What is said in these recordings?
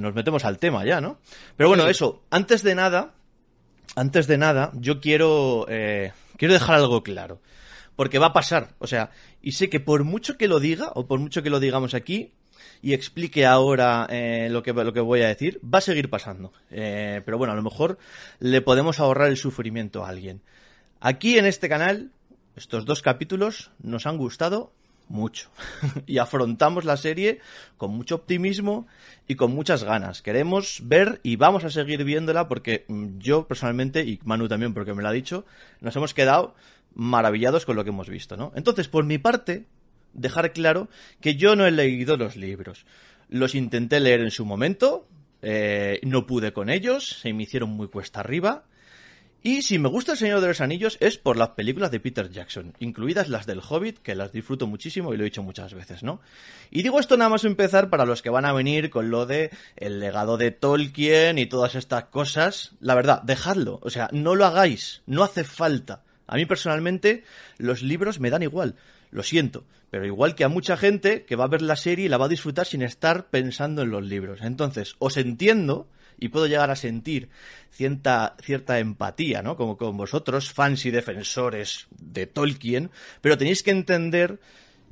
nos metemos al tema ya, ¿no? Pero bueno, eso, antes de nada, antes de nada, yo quiero, eh, quiero dejar algo claro. Porque va a pasar, o sea, y sé que por mucho que lo diga, o por mucho que lo digamos aquí, y explique ahora eh, lo, que, lo que voy a decir, va a seguir pasando. Eh, pero bueno, a lo mejor le podemos ahorrar el sufrimiento a alguien. Aquí en este canal, estos dos capítulos nos han gustado mucho. y afrontamos la serie con mucho optimismo y con muchas ganas. Queremos ver y vamos a seguir viéndola porque mm, yo personalmente, y Manu también porque me lo ha dicho, nos hemos quedado maravillados con lo que hemos visto, ¿no? Entonces, por mi parte, dejar claro que yo no he leído los libros. Los intenté leer en su momento, eh, no pude con ellos, se me hicieron muy cuesta arriba, y si me gusta El Señor de los Anillos es por las películas de Peter Jackson, incluidas las del Hobbit, que las disfruto muchísimo y lo he dicho muchas veces, ¿no? Y digo esto nada más empezar para los que van a venir con lo de el legado de Tolkien y todas estas cosas. La verdad, dejadlo, o sea, no lo hagáis, no hace falta. A mí personalmente los libros me dan igual, lo siento, pero igual que a mucha gente que va a ver la serie y la va a disfrutar sin estar pensando en los libros. Entonces, os entiendo y puedo llegar a sentir cierta, empatía, ¿no? Como con vosotros, fans y defensores de Tolkien, pero tenéis que entender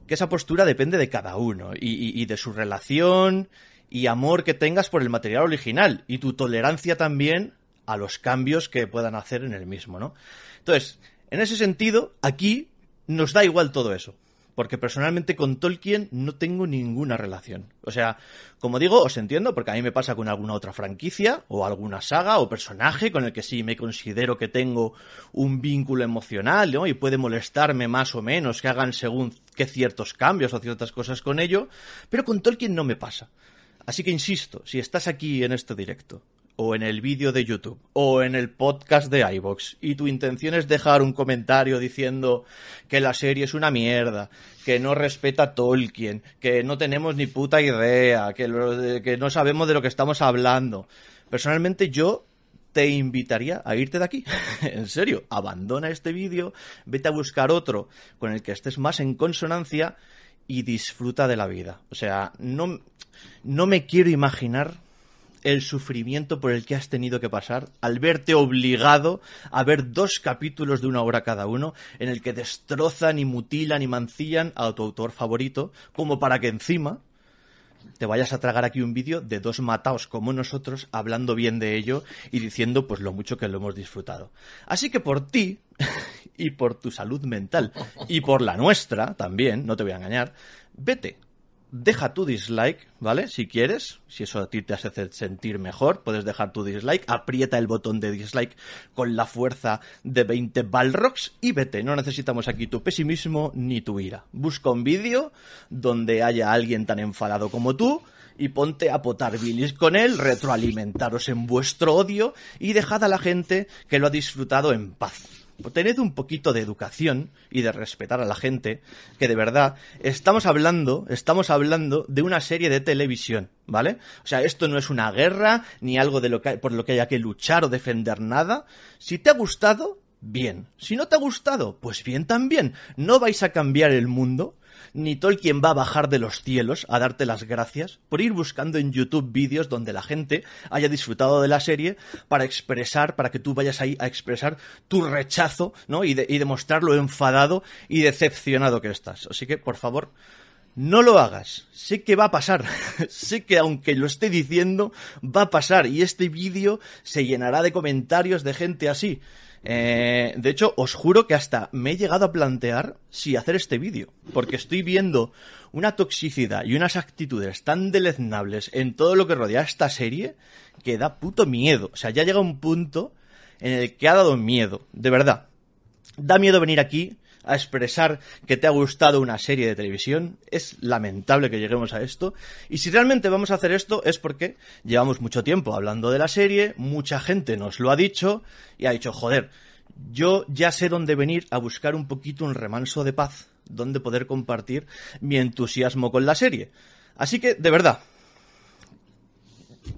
que esa postura depende de cada uno y, y de su relación y amor que tengas por el material original y tu tolerancia también a los cambios que puedan hacer en el mismo, ¿no? Entonces, en ese sentido, aquí nos da igual todo eso porque personalmente con Tolkien no tengo ninguna relación. O sea, como digo, os entiendo, porque a mí me pasa con alguna otra franquicia, o alguna saga, o personaje con el que sí me considero que tengo un vínculo emocional, ¿no? Y puede molestarme más o menos que hagan según qué ciertos cambios o ciertas cosas con ello, pero con Tolkien no me pasa. Así que insisto, si estás aquí en este directo o en el vídeo de YouTube o en el podcast de iVox y tu intención es dejar un comentario diciendo que la serie es una mierda, que no respeta a Tolkien, que no tenemos ni puta idea, que, no sabemos de lo que estamos hablando. Personalmente yo te invitaría a irte de aquí. en serio, abandona este vídeo, vete a buscar otro con el que estés más en consonancia y disfruta de la vida. O sea, no, no me quiero imaginar el sufrimiento por el que has tenido que pasar al verte obligado a ver dos capítulos de una hora cada uno en el que destrozan y mutilan y mancillan a tu autor favorito, como para que encima te vayas a tragar aquí un vídeo de dos mataos como nosotros hablando bien de ello y diciendo pues lo mucho que lo hemos disfrutado. Así que por ti y por tu salud mental y por la nuestra también, no te voy a engañar, vete deja tu dislike, ¿vale? Si quieres, si eso a ti te hace sentir mejor, puedes dejar tu dislike, aprieta el botón de dislike con la fuerza de 20 Balrogs y vete, no necesitamos aquí tu pesimismo ni tu ira. Busca un vídeo donde haya alguien tan enfadado como tú y ponte a potar bilis con él, retroalimentaros en vuestro odio y dejad a la gente que lo ha disfrutado en paz tened un poquito de educación y de respetar a la gente, que de verdad estamos hablando, estamos hablando de una serie de televisión, ¿vale? O sea, esto no es una guerra ni algo de lo que, por lo que haya que luchar o defender nada. Si te ha gustado, bien. Si no te ha gustado, pues bien también. No vais a cambiar el mundo, ni Tolkien va a bajar de los cielos a darte las gracias por ir buscando en YouTube vídeos donde la gente haya disfrutado de la serie para expresar, para que tú vayas ahí a expresar tu rechazo, ¿no? Y, y demostrar lo enfadado y decepcionado que estás. Así que, por favor, no lo hagas. Sé que va a pasar. sé que aunque lo esté diciendo, va a pasar. Y este vídeo se llenará de comentarios de gente así. Eh, de hecho, os juro que hasta me he llegado a plantear si hacer este vídeo, porque estoy viendo una toxicidad y unas actitudes tan deleznables en todo lo que rodea esta serie que da puto miedo. O sea, ya llega un punto en el que ha dado miedo, de verdad. Da miedo venir aquí a expresar que te ha gustado una serie de televisión. Es lamentable que lleguemos a esto. Y si realmente vamos a hacer esto es porque llevamos mucho tiempo hablando de la serie, mucha gente nos lo ha dicho y ha dicho, joder, yo ya sé dónde venir a buscar un poquito un remanso de paz, donde poder compartir mi entusiasmo con la serie. Así que, de verdad,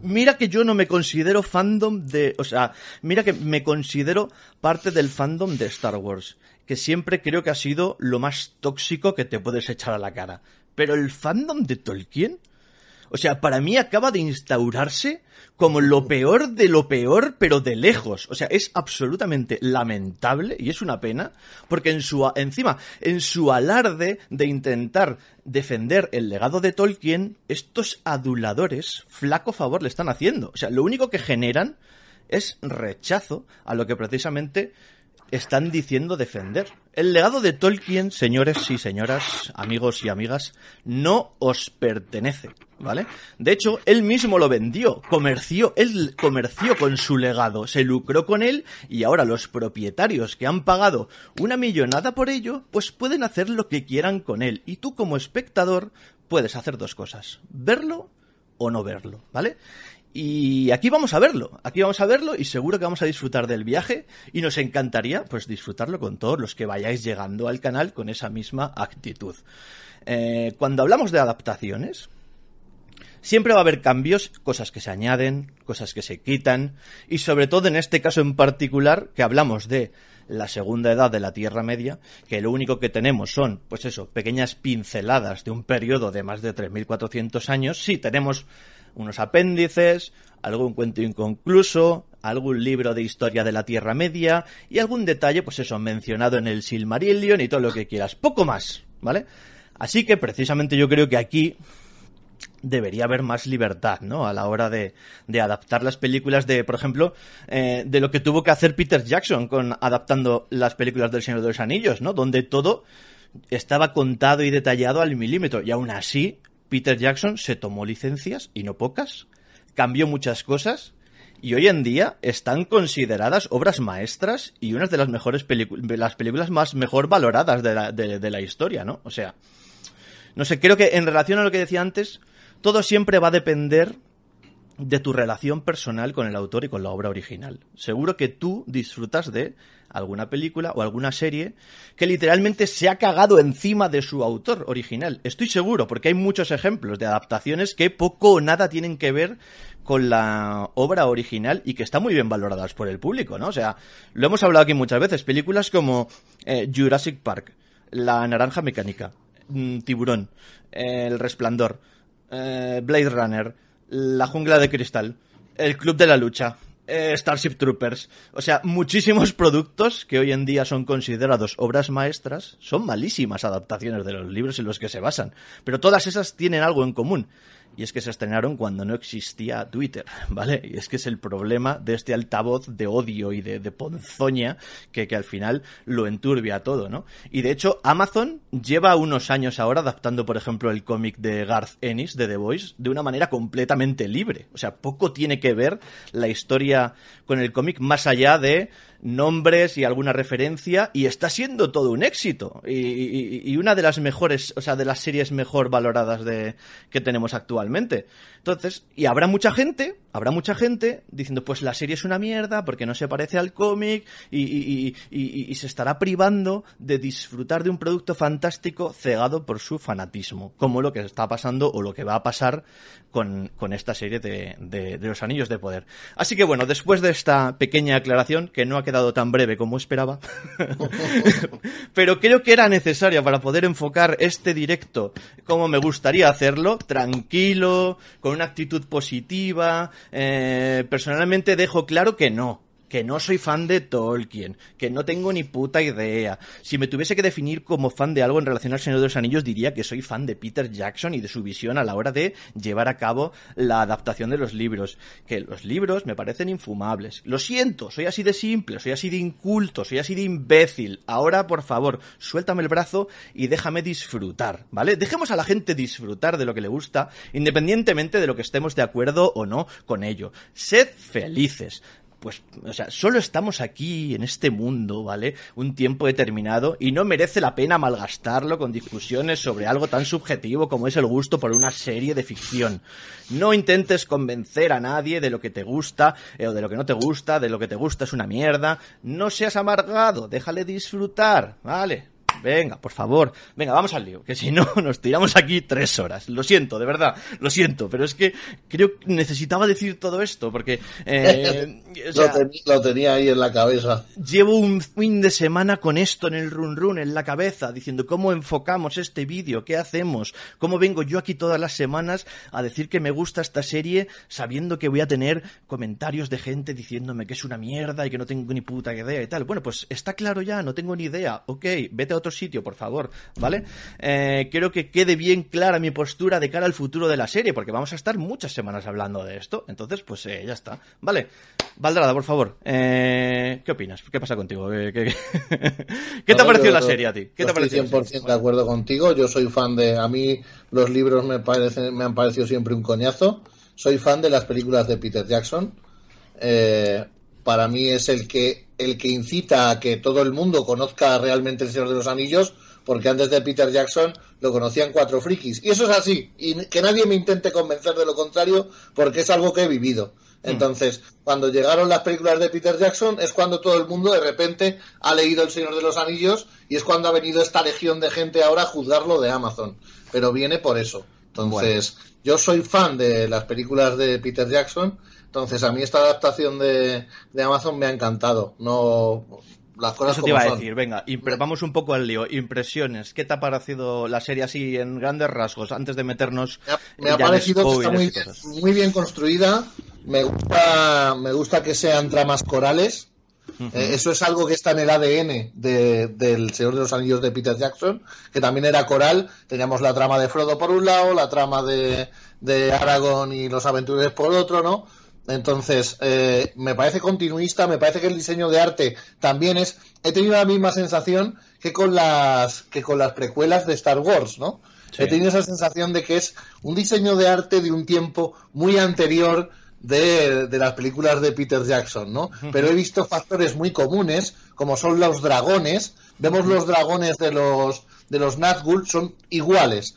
mira que yo no me considero fandom de, o sea, mira que me considero parte del fandom de Star Wars, que siempre creo que ha sido lo más tóxico que te puedes echar a la cara. Pero el fandom de Tolkien, o sea, para mí acaba de instaurarse como lo peor de lo peor, pero de lejos. O sea, es absolutamente lamentable y es una pena, porque en su, encima, en su alarde de intentar defender el legado de Tolkien, estos aduladores, flaco favor le están haciendo. O sea, lo único que generan es rechazo a lo que precisamente están diciendo defender. El legado de Tolkien, señores y señoras, amigos y amigas, no os pertenece, ¿vale? De hecho, él mismo lo vendió, comerció, él comerció con su legado, se lucró con él y ahora los propietarios que han pagado una millonada por ello, pues pueden hacer lo que quieran con él. Y tú como espectador puedes hacer dos cosas, verlo o no verlo, ¿vale? Y aquí vamos a verlo, aquí vamos a verlo y seguro que vamos a disfrutar del viaje y nos encantaría pues disfrutarlo con todos los que vayáis llegando al canal con esa misma actitud. Eh, cuando hablamos de adaptaciones, siempre va a haber cambios, cosas que se añaden, cosas que se quitan y sobre todo en este caso en particular que hablamos de la segunda edad de la Tierra Media, que lo único que tenemos son, pues eso, pequeñas pinceladas de un periodo de más de 3.400 años. Sí, tenemos unos apéndices, algún cuento inconcluso, algún libro de historia de la Tierra Media y algún detalle, pues eso, mencionado en el Silmarillion y todo lo que quieras. Poco más, ¿vale? Así que precisamente yo creo que aquí debería haber más libertad, ¿no? A la hora de, de adaptar las películas de, por ejemplo, eh, de lo que tuvo que hacer Peter Jackson con adaptando las películas del Señor de los Anillos, ¿no? Donde todo estaba contado y detallado al milímetro y aún así Peter Jackson se tomó licencias, y no pocas, cambió muchas cosas, y hoy en día están consideradas obras maestras y unas de las mejores películas, las películas más mejor valoradas de la, de la historia, ¿no? O sea, no sé, creo que en relación a lo que decía antes, todo siempre va a depender de tu relación personal con el autor y con la obra original. Seguro que tú disfrutas de alguna película o alguna serie que literalmente se ha cagado encima de su autor original. Estoy seguro, porque hay muchos ejemplos de adaptaciones que poco o nada tienen que ver con la obra original y que están muy bien valoradas por el público, ¿no? O sea, lo hemos hablado aquí muchas veces, películas como eh, Jurassic Park, La Naranja Mecánica, mm, Tiburón, El Resplandor, eh, Blade Runner, La Jungla de Cristal, El Club de la Lucha, eh, Starship Troopers. O sea, muchísimos productos que hoy en día son considerados obras maestras son malísimas adaptaciones de los libros en los que se basan. Pero todas esas tienen algo en común y es que se estrenaron cuando no existía Twitter, ¿vale? Y es que es el problema de este altavoz de odio y de, ponzoña que, que, al final lo enturbia todo, ¿no? Y de hecho, Amazon lleva unos años ahora adaptando, por ejemplo, el cómic de Garth Ennis, de The Voice, de una manera completamente libre. O sea, poco tiene que ver la historia con el cómic más allá de nombres y alguna referencia y está siendo todo un éxito y, una de las mejores, o sea, de las series mejor valoradas de que tenemos actualmente. Entonces, y habrá mucha gente, habrá mucha gente diciendo, pues la serie es una mierda porque no se parece al cómic y, se estará privando de disfrutar de un producto fantástico cegado por su fanatismo, como lo que está pasando o lo que va a pasar con, con esta serie de, de, de los Anillos de Poder. Así que bueno, después de esta pequeña aclaración, que no ha quedado tan breve como esperaba, pero creo que era necesaria para poder enfocar este directo como me gustaría hacerlo, tranquilo, con una actitud positiva. Eh, personalmente dejo claro que no, que no soy fan de Tolkien, que no tengo ni puta idea. Si me tuviese que definir como fan de algo en relación al Señor de los Anillos, diría que soy fan de Peter Jackson y de su visión a la hora de llevar a cabo la adaptación de los libros. Que los libros me parecen infumables. Lo siento, soy así de simple, soy así de inculto, soy así de imbécil. Ahora, por favor, suéltame el brazo y déjame disfrutar, ¿vale? Dejemos a la gente disfrutar de lo que le gusta, independientemente de lo que estemos de acuerdo o no con ello. Sed felices pues, o sea, solo estamos aquí en este mundo, ¿vale? Un tiempo determinado y no merece la pena malgastarlo con discusiones sobre algo tan subjetivo como es el gusto por una serie de ficción. No intentes convencer a nadie de lo que te gusta eh, o de lo que no te gusta, de lo que te gusta es una mierda. No seas amargado, déjale disfrutar, ¿vale? Venga, por favor, venga, vamos al lío, que si no nos tiramos aquí tres horas. Lo siento, de verdad, lo siento, pero es que creo que necesitaba decir todo esto, porque... Eh, lo, tenía ahí en la cabeza. Llevo un fin de semana con esto en el run run, en la cabeza, diciendo cómo enfocamos este vídeo, qué hacemos, cómo vengo yo aquí todas las semanas a decir que me gusta esta serie sabiendo que voy a tener comentarios de gente diciéndome que es una mierda y que no tengo ni puta idea y tal. Bueno, pues está claro ya, no tengo ni idea. Ok, vete a otro sitio, por favor, ¿vale? Eh, quiero que quede bien clara mi postura de cara al futuro de la serie, porque vamos a estar muchas semanas hablando de esto. Entonces, pues eh, ya está. Vale. Valdrada, por favor. Eh, ¿Qué opinas? ¿Qué pasa contigo? ¿Qué, te ha parecido la serie a ti? ¿Qué te ha parecido? Estoy 100% de acuerdo contigo. Yo soy fan de. A mí los libros me, parecen, me han parecido siempre un coñazo. Soy fan de las películas de Peter Jackson. Eh, para mí es el que el que incita a que todo el mundo conozca realmente el Señor de los Anillos, porque antes de Peter Jackson lo conocían cuatro frikis. Y eso es así, y que nadie me intente convencer de lo contrario, porque es algo que he vivido. Mm. Entonces, cuando llegaron las películas de Peter Jackson, es cuando todo el mundo de repente ha leído El Señor de los Anillos y es cuando ha venido esta legión de gente ahora a juzgarlo de Amazon. Pero viene por eso. Entonces, yo soy fan de las películas de Peter Jackson entonces, a mí esta adaptación de, Amazon me ha encantado. No, las cosas Eso te iba a decir, venga, vamos un poco al lío. Impresiones, ¿qué te ha parecido la serie así en grandes rasgos antes de meternos? Me ha, parecido que está muy bien, muy bien, construida. Me gusta, me gusta que sean tramas corales. Eh, eso es algo que está en el ADN del Señor de los Anillos de Peter Jackson, que también era coral. Teníamos la trama de Frodo por un lado, la trama de, de Aragorn y los aventureros por otro, ¿no? Entonces, eh, me parece continuista, me parece que el diseño de arte también es. He tenido la misma sensación que con las que con las precuelas de Star Wars, ¿no? He tenido esa sensación de que es un diseño de arte de un tiempo muy anterior de, las películas de Peter Jackson, ¿no? Pero he visto factores muy comunes, como son los dragones. Vemos los dragones de los de los Nazgûl, son iguales.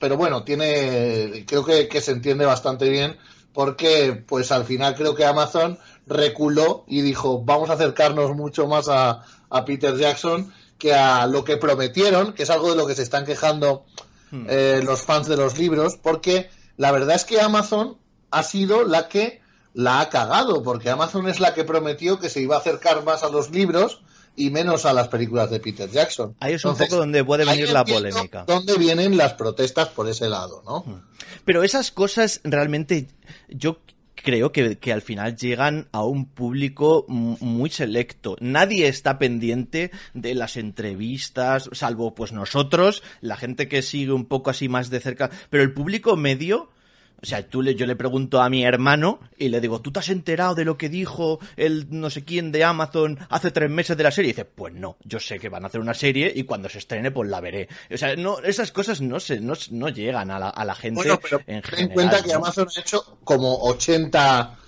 Pero bueno, tiene, creo que se entiende bastante bien porque pues al final creo que Amazon reculó y dijo vamos a acercarnos mucho más a, Peter Jackson que a lo que prometieron, que es algo de lo que se están quejando hmm. eh, los fans de los libros, porque la verdad es que Amazon ha sido la que la ha cagado, porque Amazon es la que prometió que se iba a acercar más a los libros y menos a las películas de Peter Jackson. Ahí es un poco donde puede venir la polémica. Donde vienen las protestas por ese lado, ¿no? Hmm. Pero esas cosas realmente yo creo que, que, al final llegan a un público muy selecto. Nadie está pendiente de las entrevistas, salvo pues nosotros, la gente que sigue un poco así más de cerca, pero el público medio o sea, tú le, yo le pregunto a mi hermano y le digo, ¿tú te has enterado de lo que dijo el no sé quién de Amazon hace tres meses de la serie? Y dice, pues no, yo sé que van a hacer una serie y cuando se estrene pues la veré. O sea, no, esas cosas no se, no, no llegan a la, a la gente bueno, pero en general. Ten cuenta que Amazon ha hecho como 80,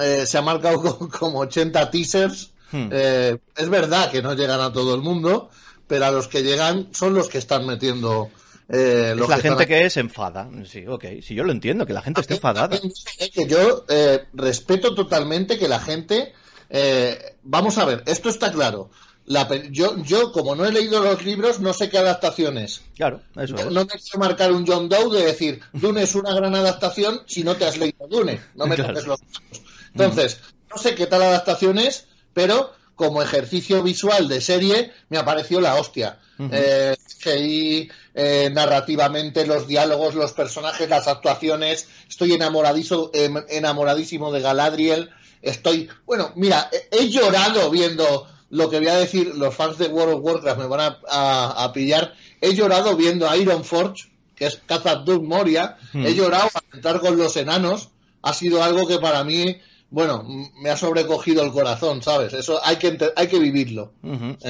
eh, se ha marcado como 80 teasers. Hmm. Eh, es verdad que no llegan a todo el mundo, pero a los que llegan son los que están metiendo eh, es la gente que se enfada. Sí, ok. Sí, yo lo entiendo, que la gente esté enfadada. Que yo eh, respeto totalmente que la gente. Eh, vamos a ver, esto está claro. La, yo, yo, como no he leído los libros, no sé qué adaptaciones. Claro, eso no, me quiero marcar un John Doe de decir, Dune es una gran adaptación si no te has leído Dune. No me toques los Entonces, no sé qué tal adaptación es, pero como ejercicio visual de serie me apareció la hostia. eh, eh, narrativamente, los diálogos, los personajes, las actuaciones. Estoy enamoradizo, em, enamoradísimo de Galadriel. Estoy, bueno, mira, he, llorado viendo lo que voy a decir, los fans de World of Warcraft me van a, pillar. He llorado viendo Iron Forge, que es Khazad Moria. He llorado al entrar con los enanos. Ha sido algo que para mí bueno, me ha sobrecogido el corazón, ¿sabes? Eso hay que, hay que vivirlo.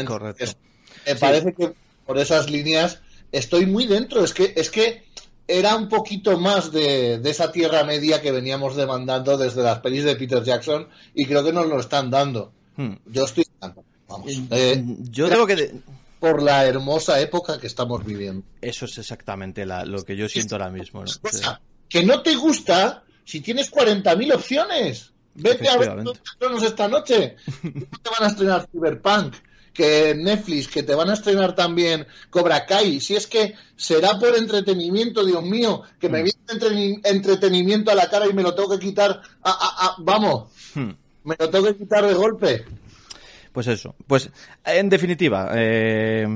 correcto. me parece que por esas líneas estoy muy dentro. Es que, es que era un poquito más de, esa tierra media que veníamos demandando desde las pelis de Peter Jackson y creo que nos lo están dando. Hmm. Yo estoy vamos. Eh, yo creo que por la hermosa época que estamos viviendo. Eso es exactamente lo que yo siento ahora mismo. Que no te gusta si tienes 40.000 opciones. Vete a ver esta noche. te van a estrenar Cyberpunk? Que Netflix, que te van a estrenar también Cobra Kai, si es que será por entretenimiento, Dios mío, que me mm. viene entretenimiento a la cara y me lo tengo que quitar, vamos, hmm. me lo tengo que quitar de golpe. Pues eso, pues en definitiva, eh,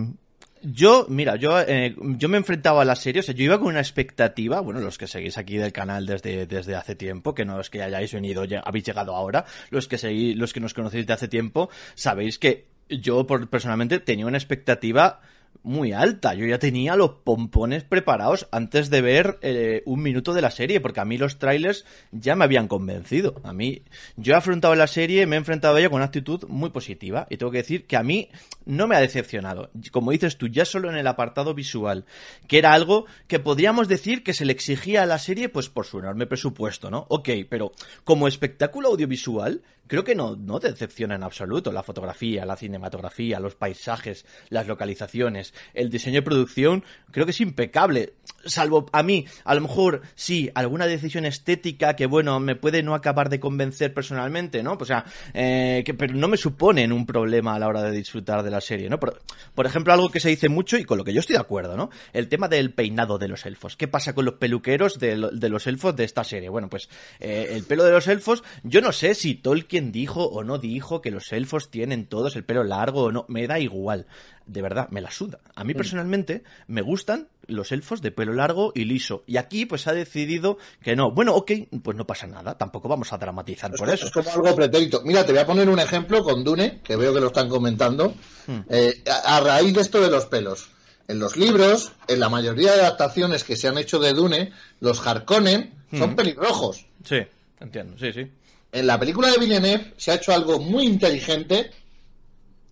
yo, mira, yo, eh, yo me he enfrentado a la serie, o sea, yo iba con una expectativa, bueno, los que seguís aquí del canal desde, desde hace tiempo, que no es que hayáis venido, ya, habéis llegado ahora, los que seguís, los que nos conocéis de hace tiempo, sabéis que yo personalmente tenía una expectativa muy alta. Yo ya tenía los pompones preparados antes de ver eh, un minuto de la serie, porque a mí los trailers ya me habían convencido. A mí, yo he afrontado la serie, me he enfrentado a ella con una actitud muy positiva, y tengo que decir que a mí no me ha decepcionado. Como dices tú, ya solo en el apartado visual, que era algo que podríamos decir que se le exigía a la serie, pues por su enorme presupuesto, ¿no? Ok, pero como espectáculo audiovisual, creo que no, no decepciona en absoluto la fotografía, la cinematografía, los paisajes, las localizaciones, el diseño de producción, creo que es impecable. Salvo a mí, a lo mejor sí, alguna decisión estética que, bueno, me puede no acabar de convencer personalmente, ¿no? O sea, eh, que, pero no me suponen un problema a la hora de disfrutar de la serie, ¿no? Por, por ejemplo, algo que se dice mucho y con lo que yo estoy de acuerdo, ¿no? El tema del peinado de los elfos. ¿Qué pasa con los peluqueros de, los elfos de esta serie? Bueno, pues eh, el pelo de los elfos, yo no sé si Tolkien dijo o no dijo que los elfos tienen todos el pelo largo o no, me da igual de verdad, me la suda. A mí mm. personalmente me gustan los elfos de pelo largo y liso. Y aquí pues ha decidido que no. Bueno, ok, pues no pasa nada. Tampoco vamos a dramatizar por eso. Es como algo pretérito. Mira, te voy a poner un ejemplo con Dune, que veo que lo están comentando. Mm. Eh, a, raíz de esto de los pelos. En los libros, en la mayoría de adaptaciones que se han hecho de Dune, los Harkonnen son mm. pelirrojos. Sí, entiendo, sí, sí. En la película de Villeneuve se ha hecho algo muy inteligente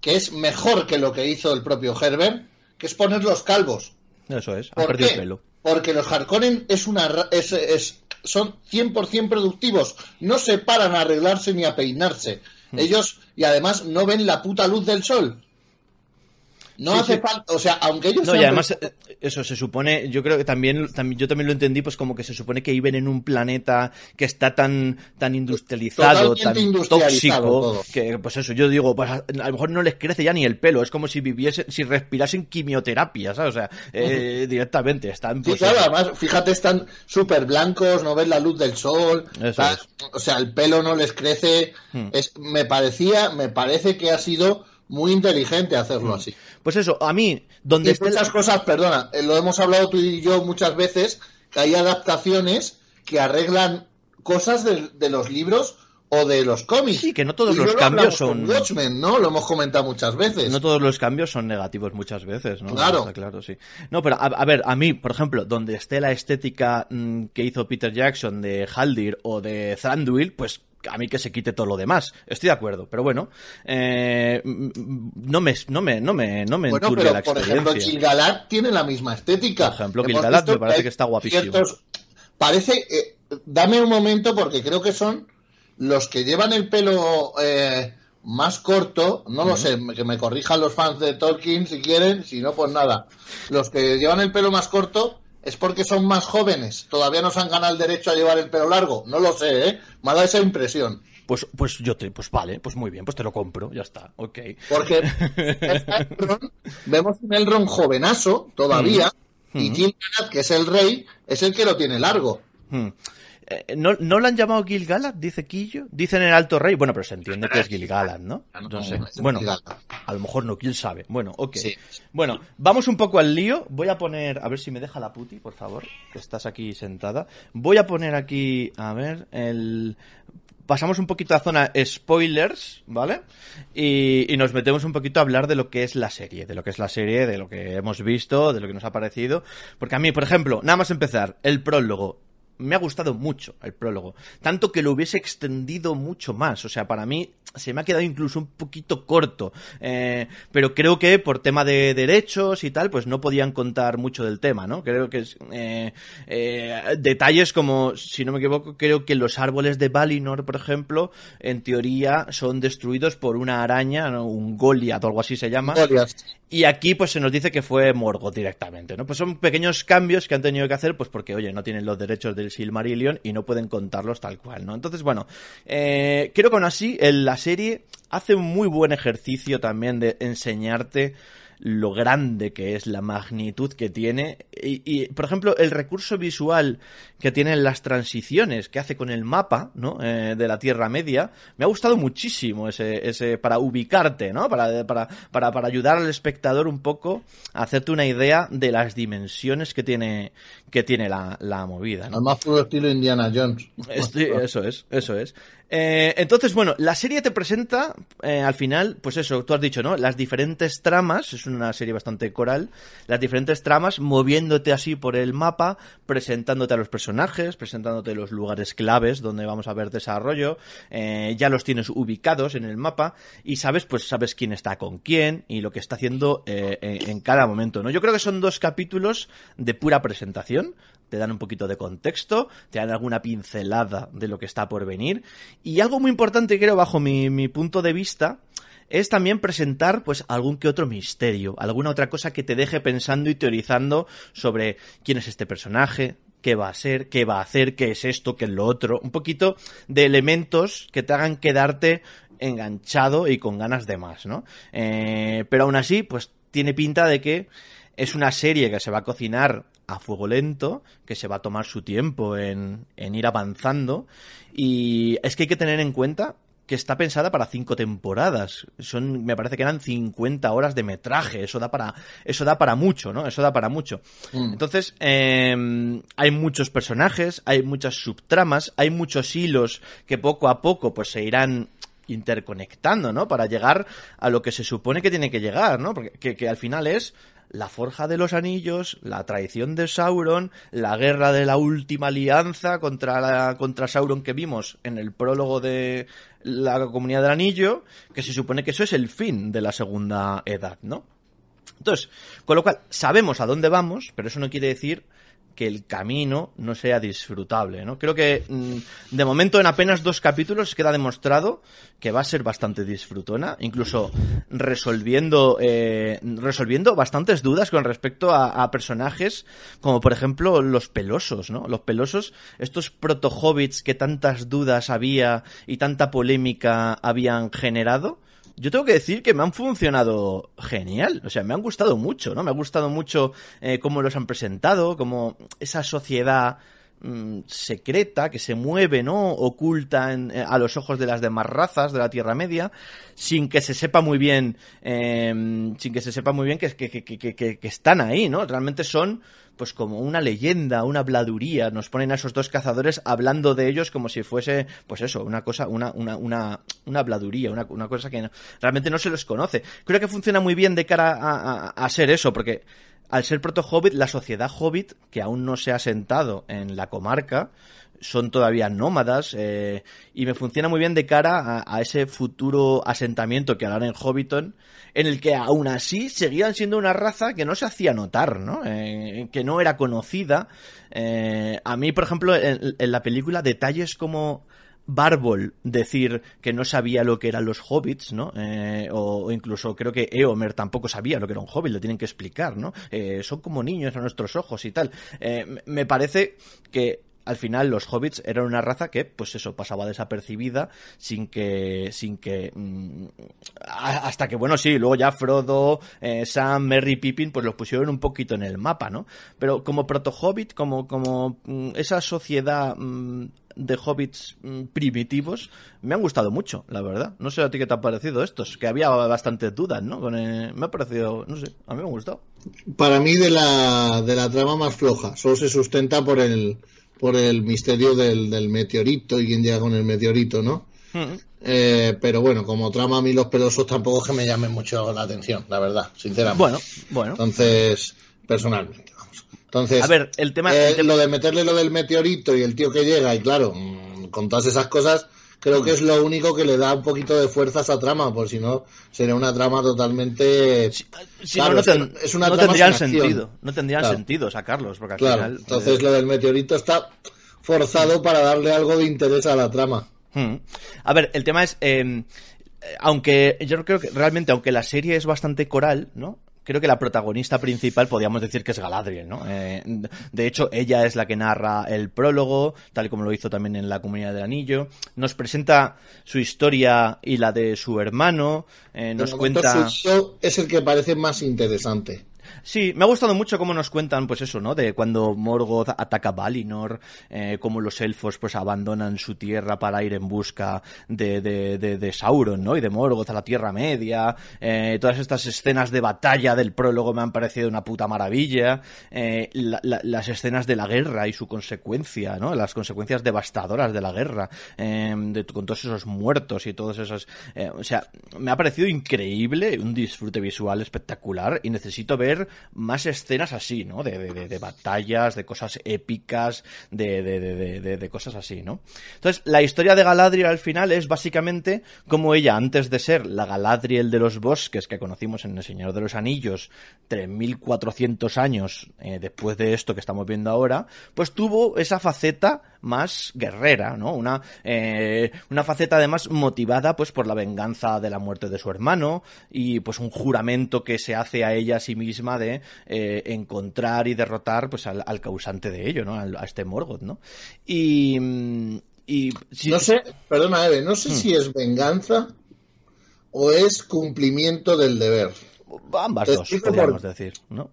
que es mejor que lo que hizo el propio Herbert, que es poner los calvos. Eso es, ha perdido pelo. Porque los Harkonnen es una, es, es, son 100% productivos, no se paran a arreglarse ni a peinarse. Hmm. Ellos, y además, no ven la puta luz del sol. No hace falta, o sea, aunque ellos... No, y además, eh, eso se supone, yo creo que también, también, yo también lo entendí, pues como que se supone que viven en un planeta que está tan, tan industrializado, tan tóxico, que pues eso, yo digo, pues a, lo mejor no les crece ya ni el pelo, es como si viviesen, si respirasen quimioterapia, ¿sabes? O sea, eh, directamente, están... Pues, sí, claro, además, fíjate, están súper blancos, no ven la luz del sol, o sea, el pelo no les crece, hmm. es, me parecía, me parece que ha sido muy inteligente hacerlo mm. así. Pues eso, a mí, donde estén las cosas, perdona, eh, lo hemos hablado tú y yo muchas veces, que hay adaptaciones que arreglan cosas de, los libros o de los cómics. Sí, que no todos los cambios son. Watchmen, ¿no? Lo hemos comentado muchas veces. No todos los cambios son negativos muchas veces, ¿no? Claro. claro, sí. No, pero a, ver, a mí, por ejemplo, donde esté la estética mm, que hizo Peter Jackson de Haldir o de Thranduil, pues a mí que se quite todo lo demás. Estoy de acuerdo, pero bueno, eh, no me, no me, no me, no me bueno, pero, Por ejemplo, Gilgalad tiene la misma estética. Por ejemplo, Gilgalad me parece que está guapísimo. Parece, eh, dame un momento porque creo que son los que llevan el pelo eh, más corto, no lo sé, que me corrijan los fans de Tolkien si quieren, si no, pues nada. Los que llevan el pelo más corto es porque son más jóvenes, todavía no se han ganado el derecho a llevar el pelo largo. No lo sé, ¿eh? Me ha dado esa impresión. Pues, pues yo te, pues vale, pues muy bien, pues te lo compro, ya está, ok. Porque vemos un Elrond jovenazo todavía, y Gil-galad, que es el rey, es el que lo tiene largo. Eh, ¿no, ¿No lo han llamado Gil-galad? Dice Quillo. Dicen el Alto Rey. Bueno, pero se entiende que es Gil-galad, ¿no? No sé. Bueno, a lo mejor no, quién sabe. Bueno, ok. Bueno, vamos un poco al lío. Voy a poner, a ver si me deja la puti, por favor, que estás aquí sentada. Voy a poner aquí, a ver, el... Pasamos un poquito a zona spoilers, ¿vale? Y, y nos metemos un poquito a hablar de lo que es la serie, de lo que es la serie, de lo que hemos visto, de lo que nos ha parecido. Porque a mí, por ejemplo, nada más empezar, el prólogo me ha gustado mucho el prólogo. Tanto que lo hubiese extendido mucho más. O sea, para mí se me ha quedado incluso un poquito corto. Eh, pero creo que por tema de derechos y tal, pues no podían contar mucho del tema, ¿no? Creo que es, eh, eh, detalles como, si no me equivoco, creo que los árboles de Valinor, por ejemplo, en teoría son destruidos por una araña, un Goliath o algo así se llama. Y aquí pues se nos dice que fue Morgoth directamente, ¿no? Pues son pequeños cambios que han tenido que hacer pues porque, oye, no tienen los derechos del Silmarillion y no pueden contarlos tal cual, ¿no? Entonces, bueno, creo que aún así la serie hace un muy buen ejercicio también de enseñarte lo grande que es, la magnitud que tiene. Y, por ejemplo, el recurso visual que tienen las transiciones que hace con el mapa, ¿no? Eh, de la Tierra Media, me ha gustado muchísimo ese, ese para ubicarte, ¿no? Para, para, para, para ayudar al espectador un poco a hacerte una idea de las dimensiones que tiene, que tiene la, la movida. Al más puro estilo Indiana Jones. eso es, eso es. Eh, entonces, bueno, la serie te presenta eh, al final, pues eso, tú has dicho, ¿no? Las diferentes tramas, es una serie bastante coral, las diferentes tramas moviéndote así por el mapa, presentándote a los personajes, presentándote los lugares claves donde vamos a ver desarrollo, eh, ya los tienes ubicados en el mapa y sabes, pues sabes quién está con quién y lo que está haciendo en cada momento, ¿no? Yo creo que son dos capítulos de pura presentación, te dan un poquito de contexto, te dan alguna pincelada de lo que está por venir. Y algo muy importante, creo, bajo mi, punto de vista, es también presentar pues algún que otro misterio, alguna otra cosa que te deje pensando y teorizando sobre quién es este personaje, qué va a ser, qué va a hacer, qué es esto, qué es lo otro, un poquito de elementos que te hagan quedarte enganchado y con ganas de más, ¿no? Eh, pero aún así, pues tiene pinta de que es una serie que se va a cocinar a fuego lento, que se va a tomar su tiempo en, en ir avanzando. Y es que hay que tener en cuenta que está pensada para cinco temporadas. Son, me parece que eran 50 horas de metraje. Eso da para, eso da para mucho, ¿no? Eso da para mucho. Mm. Entonces, em, hay muchos personajes, hay muchas subtramas, hay muchos hilos que poco a poco, pues se irán interconectando, ¿no? Para llegar a lo que se supone que tiene que llegar, ¿no? Porque que, que al final es la forja de los anillos, la traición de Sauron, la guerra de la última alianza contra, la, contra Sauron que vimos en el prólogo de la comunidad del anillo, que se supone que eso es el fin de la segunda edad, ¿no? Entonces, con lo cual, sabemos a dónde vamos, pero eso no quiere decir que el camino no sea disfrutable, ¿no? Creo que mm, de momento en apenas dos capítulos queda demostrado que va a ser bastante disfrutona, incluso resolviendo eh, resolviendo bastantes dudas con respecto a, personajes como por ejemplo los pelosos, ¿no? Los pelosos, estos proto-hobbits que tantas dudas había y tanta polémica habían generado, yo tengo que decir que me han funcionado genial. O sea, me han gustado mucho, ¿no? Me ha gustado mucho eh, cómo los han presentado, como esa sociedad mm, secreta que se mueve, ¿no? Oculta eh, a los ojos de las demás razas de la Tierra Media, sin que se sepa muy bien, em, sin que se sepa muy bien que, que, que, que, están ahí, ¿no? Realmente son pues como una leyenda, una bladuría. Nos ponen a esos dos cazadores hablando de ellos como si fuese, pues eso, una cosa, una, una, una, una bladuría, una, una cosa que realmente no se los conoce. Creo que funciona muy bien de cara a, a, ser eso, porque al ser proto-hobbit, la sociedad hobbit, que aún no se ha sentado en la comarca, son todavía nómadas eh, y me funciona muy bien de cara a, ese futuro asentamiento que harán en Hobbiton, en el que aún así seguían siendo una raza que no se hacía notar, ¿no? Eh, que no era conocida. Eh, a mí, por ejemplo, en, la película, detalles como Barbol decir que no sabía lo que eran los hobbits, ¿no? o, incluso creo que Eomer tampoco sabía lo que era un hobbit, lo tienen que explicar, ¿no? son como niños a nuestros ojos y tal. me parece que al final los hobbits eran una raza que, pues eso, pasaba desapercibida sin que, sin que, mm, hasta que, bueno, sí, luego ya Frodo, eh, Sam, Merry, Pippin, pues los pusieron un poquito en el mapa, ¿no? Pero como proto-hobbit, como, como mm, esa sociedad mm, de hobbits primitivos me han gustado mucho, la verdad. No sé a ti qué te han parecido estos, que había bastantes dudas, ¿no? me ha parecido, no sé, a mí me ha gustado. Para mí de la, de la trama más floja, solo se sustenta por el, por el misterio del, del meteorito y quién llega con el meteorito, ¿no? Hmm. Eh, pero bueno, como trama a mí los pelosos tampoco es que me llamen mucho la atención, la verdad, sinceramente. Bueno, bueno. Entonces, personalmente. Entonces, a ver, el tema, eh, lo de meterle lo del meteorito y el tío que llega, y claro, mm, con todas esas cosas, creo que es lo único que le da un poquito de fuerza a esa trama, por si no sería una trama totalmente si, no, no, es una no tendrían sentido, no tendrían sentido sacarlos, porque al final entonces eh, lo del meteorito está forzado para darle algo de interés a la trama. Hmm. A ver, el tema es em, aunque yo creo que realmente aunque la serie es bastante coral, ¿no? Creo que la protagonista principal podríamos decir que es Galadriel, ¿no? Eh, de hecho, ella es la que narra el prólogo, tal y como lo hizo también en la Comunidad del Anillo. Nos presenta su historia y la de su hermano. Eh, nos cuenta. es el que parece más interesante. Sí, me ha gustado mucho cómo nos cuentan, pues eso, ¿no? De cuando Morgoth ataca Valinor, eh, cómo los elfos, pues abandonan su tierra para ir en busca de, de, de, Sauron, ¿no? Y de Morgoth a la Tierra Media. Eh, todas estas escenas de batalla del prólogo me han parecido una puta maravilla. Eh, las escenas de la guerra y su consecuencia, ¿no? Las consecuencias devastadoras de la guerra, con todos esos muertos y todos esos... o sea, me ha parecido increíble, un disfrute visual espectacular y necesito ver más escenas así, ¿no? De, batallas, de cosas épicas, de, de, cosas así, ¿no? Entonces, la historia de Galadriel al final es básicamente como ella, antes de ser la Galadriel de los bosques que conocimos en El Señor de los Anillos, 3.400 años eh, después de esto que estamos viendo ahora, pues tuvo esa faceta más guerrera, ¿no? Una, eh, una faceta además motivada pues por la venganza de la muerte de su hermano y pues un juramento que se hace a ella a sí misma de eh, encontrar y derrotar pues al, causante de ello, ¿no? a este Morgoth, ¿no? Y, y no sé, perdona Eve, no sé hmm. si es venganza o es cumplimiento del deber. Ambas dos, podríamos decir, ¿no?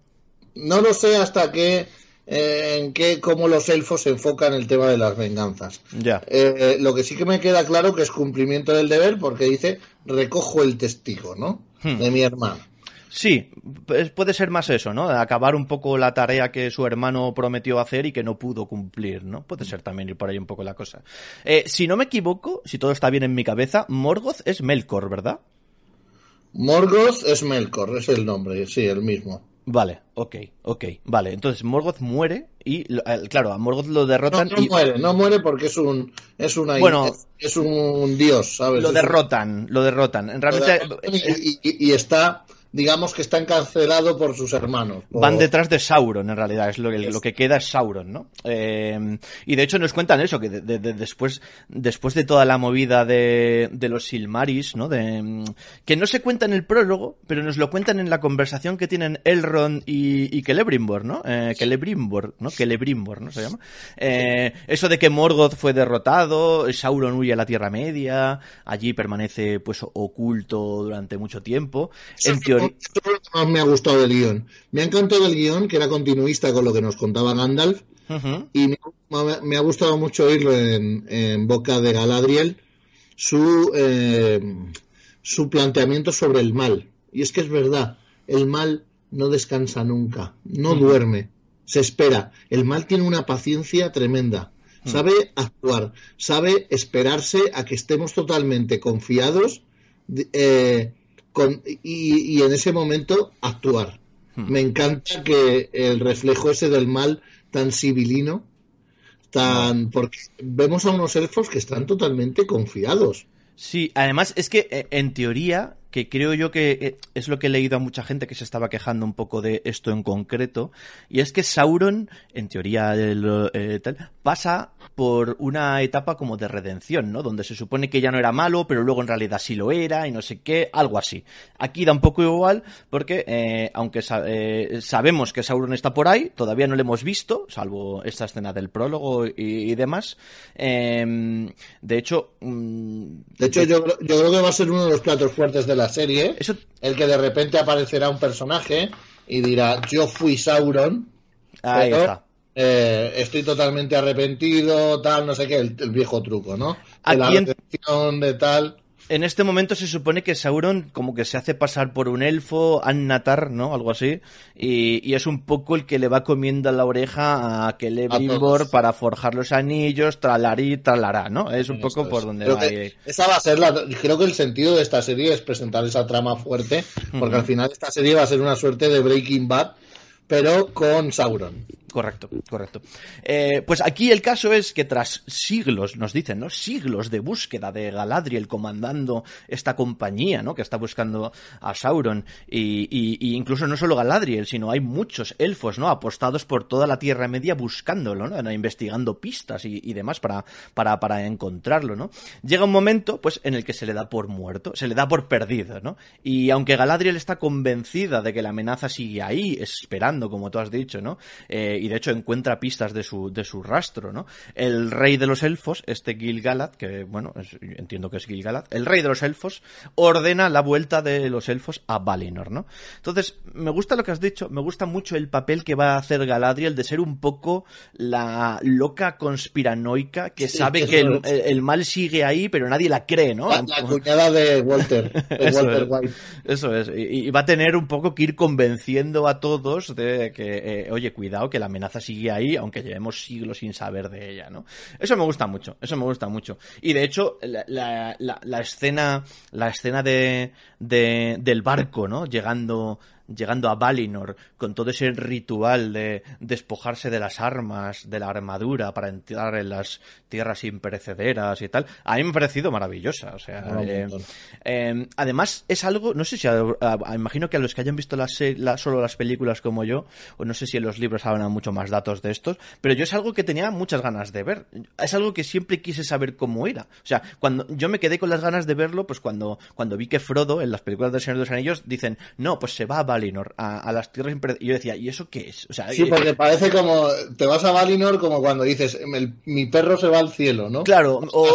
No lo sé hasta que en qué cómo los elfos se enfocan el tema de las venganzas. Ya. Eh, lo que sí que me queda claro que es cumplimiento del deber porque dice recojo el testigo, ¿no? Hmm. De mi hermano. Sí, puede ser más eso, ¿no? Acabar un poco la tarea que su hermano prometió hacer y que no pudo cumplir, ¿no? Puede ser también ir por ahí un poco la cosa. Eh, si no me equivoco, si todo está bien en mi cabeza, Morgoth es Melkor, ¿verdad? Morgoth es Melkor, es el nombre, sí, el mismo. Vale, ok, ok, vale. Entonces Morgoth muere y, claro, a Morgoth lo derrotan. No, no muere, no muere porque es un, es una, bueno, es, un dios, ¿sabes? Lo derrotan, lo derrotan. Realmente, y, está digamos que está encarcelado por sus hermanos. Van detrás de Sauron, en realidad, es lo que, lo que queda es Sauron, ¿no? Eh, y de hecho nos cuentan eso, que después, después de toda la movida de, de los Silmaris, ¿no? De, que no se cuenta en el prólogo, pero nos lo cuentan en la conversación que tienen Elrond y, y Celebrimbor, ¿no? Eh, Celebrimbor, ¿no? Celebrimbor, ¿no? Se llama. Eh, eso de que Morgoth fue derrotado, Sauron huye a la Tierra Media, allí permanece pues oculto durante mucho tiempo. En teoría más me ha gustado del guion. Me ha encantado el guion, que era continuista con lo que nos contaba Gandalf. Y me, ha gustado mucho oírlo en, boca de Galadriel, su, eh, su planteamiento sobre el mal. Y es que es verdad, el mal no descansa nunca, no duerme, se espera. El mal tiene una paciencia tremenda. Sabe actuar, sabe esperarse a que estemos totalmente confiados eh, y, en ese momento actuar. Hmm. Me encanta que el reflejo ese del mal tan civilino, tan porque vemos a unos elfos que están totalmente confiados. Sí, además es que eh, en teoría que creo yo que eh, es lo que he leído a mucha gente que se estaba quejando un poco de esto en concreto, y es que Sauron, en teoría, eh, pasa por una etapa como de redención, ¿no? Donde se supone que ya no era malo, pero luego en realidad sí lo era y no sé qué, algo así. Aquí da un poco igual porque, eh, aunque sabemos que Sauron está por ahí, todavía no lo hemos visto, salvo esta escena del prólogo y, demás. Em, de hecho... Mm, de hecho, yo, yo creo que va a ser uno de los platos fuertes de la serie, el que de repente aparecerá un personaje y dirá, yo fui Sauron. Ahí está. Eh, estoy totalmente arrepentido, tal, no sé qué, el, viejo truco, ¿no? De la de tal en este momento se supone que Sauron como que se hace pasar por un elfo, Annatar, ¿no? Algo así. Y, es un poco el que le va comiendo la oreja a Celebrimbor para forjar los anillos, tralarí, tralará, ¿no? Es un poco por donde va. Esa va a ser la... Creo que el sentido de esta serie es presentar esa trama fuerte, porque al final esta serie va a ser una suerte de Breaking Bad, pero con Sauron. Correcto, correcto. Eh, pues aquí el caso es que tras siglos, nos dicen, ¿no? Siglos de búsqueda de Galadriel comandando esta compañía, ¿no? Que está buscando a Sauron y, y, incluso no solo Galadriel, sino hay muchos elfos, ¿no? Apostados por toda la Tierra Media buscándolo, ¿no? Investigando pistas y, y demás para, para, para encontrarlo, ¿no? Llega un momento, pues, en el que se le da por muerto, se le da por perdido, ¿no? Y aunque Galadriel está convencida de que la amenaza sigue ahí, esperando, como tú has dicho, ¿no? Eh, y de hecho encuentra pistas de su, de su rastro, ¿no? El rey de los elfos, este Gil-galad, que bueno, entiendo que es Gil-galad, el rey de los elfos, ordena la vuelta de los elfos a Valinor, ¿no? Entonces, me gusta lo que has dicho, me gusta mucho el papel que va a hacer Galadriel de ser un poco la loca conspiranoica que sabe que el, mal sigue ahí, pero nadie la cree, ¿no? La, cuñada de Walter, eso es, White. Eso es, y, va a tener un poco que ir convenciendo a todos de que, eh, oye, cuidado, que la amenaza sigue ahí, aunque llevemos siglos sin saber de ella, ¿no? Eso me gusta mucho, eso me gusta mucho. Y de hecho, la, la, escena, la escena de, de, del barco, ¿no? Llegando, llegando a Valinor con todo ese ritual de despojarse de las armas, de la armadura para entrar en las tierras imperecederas y tal, a mí me ha parecido maravillosa. O sea, eh, em, además es algo, no sé si, imagino que a los que hayan visto las, solo las películas como yo, o no sé si en los libros hablan mucho más datos de estos, pero yo es algo que tenía muchas ganas de ver. Es algo que siempre quise saber cómo era. O sea, cuando yo me quedé con las ganas de verlo, pues cuando, cuando vi que Frodo en las películas del Señor de los Anillos dicen, no, pues se va a Valinor, a, las tierras imperecederas. Y yo decía, ¿y eso qué es? O sea, sí, eh, porque parece como, te vas a Valinor como cuando dices, mi perro se va al cielo, ¿no? Claro, o,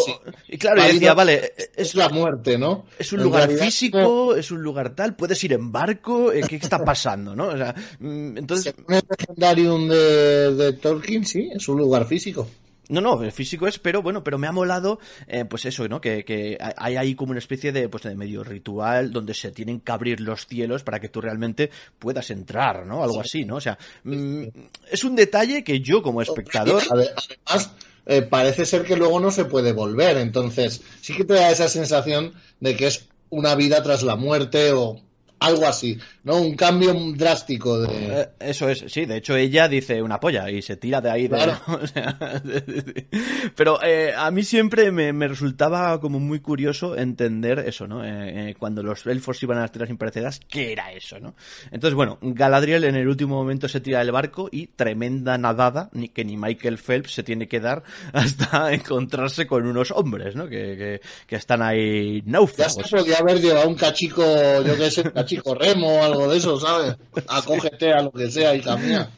y claro, y decía, vale, es, la muerte, ¿no? Es un lugar físico, es un lugar tal, puedes ir en barco, eh, ¿qué está pasando, no? O sea, mm, entonces... el legendarium de, de Tolkien, sí, es un lugar físico. No, no, el físico es, pero bueno, pero me ha molado, eh, pues eso, ¿no? Que, que, hay ahí como una especie de, pues de medio ritual donde se tienen que abrir los cielos para que tú realmente puedas entrar, ¿no? Algo así, ¿no? O sea, mm, es un detalle que yo como espectador... Además, eh, parece ser que luego no se puede volver, entonces sí que te da esa sensación de que es una vida tras la muerte o algo así, ¿no? Un cambio drástico de... Eh, eso es, sí, de hecho ella dice una polla y se tira de ahí. Pero eh, a mí siempre me, resultaba como muy curioso entender eso, ¿no? Eh, cuando los elfos iban a las tierras imperecederas, ¿qué era eso, no? Entonces, bueno, Galadriel en el último momento se tira del barco y tremenda nadada ni, que ni Michael Phelps se tiene que dar hasta encontrarse con unos hombres, ¿no? Que, que, están ahí náufragos. Ya se podía haber llevado un cachico, yo qué sé, chico remo o algo de eso, ¿sabes? Acógete a lo que sea y camina.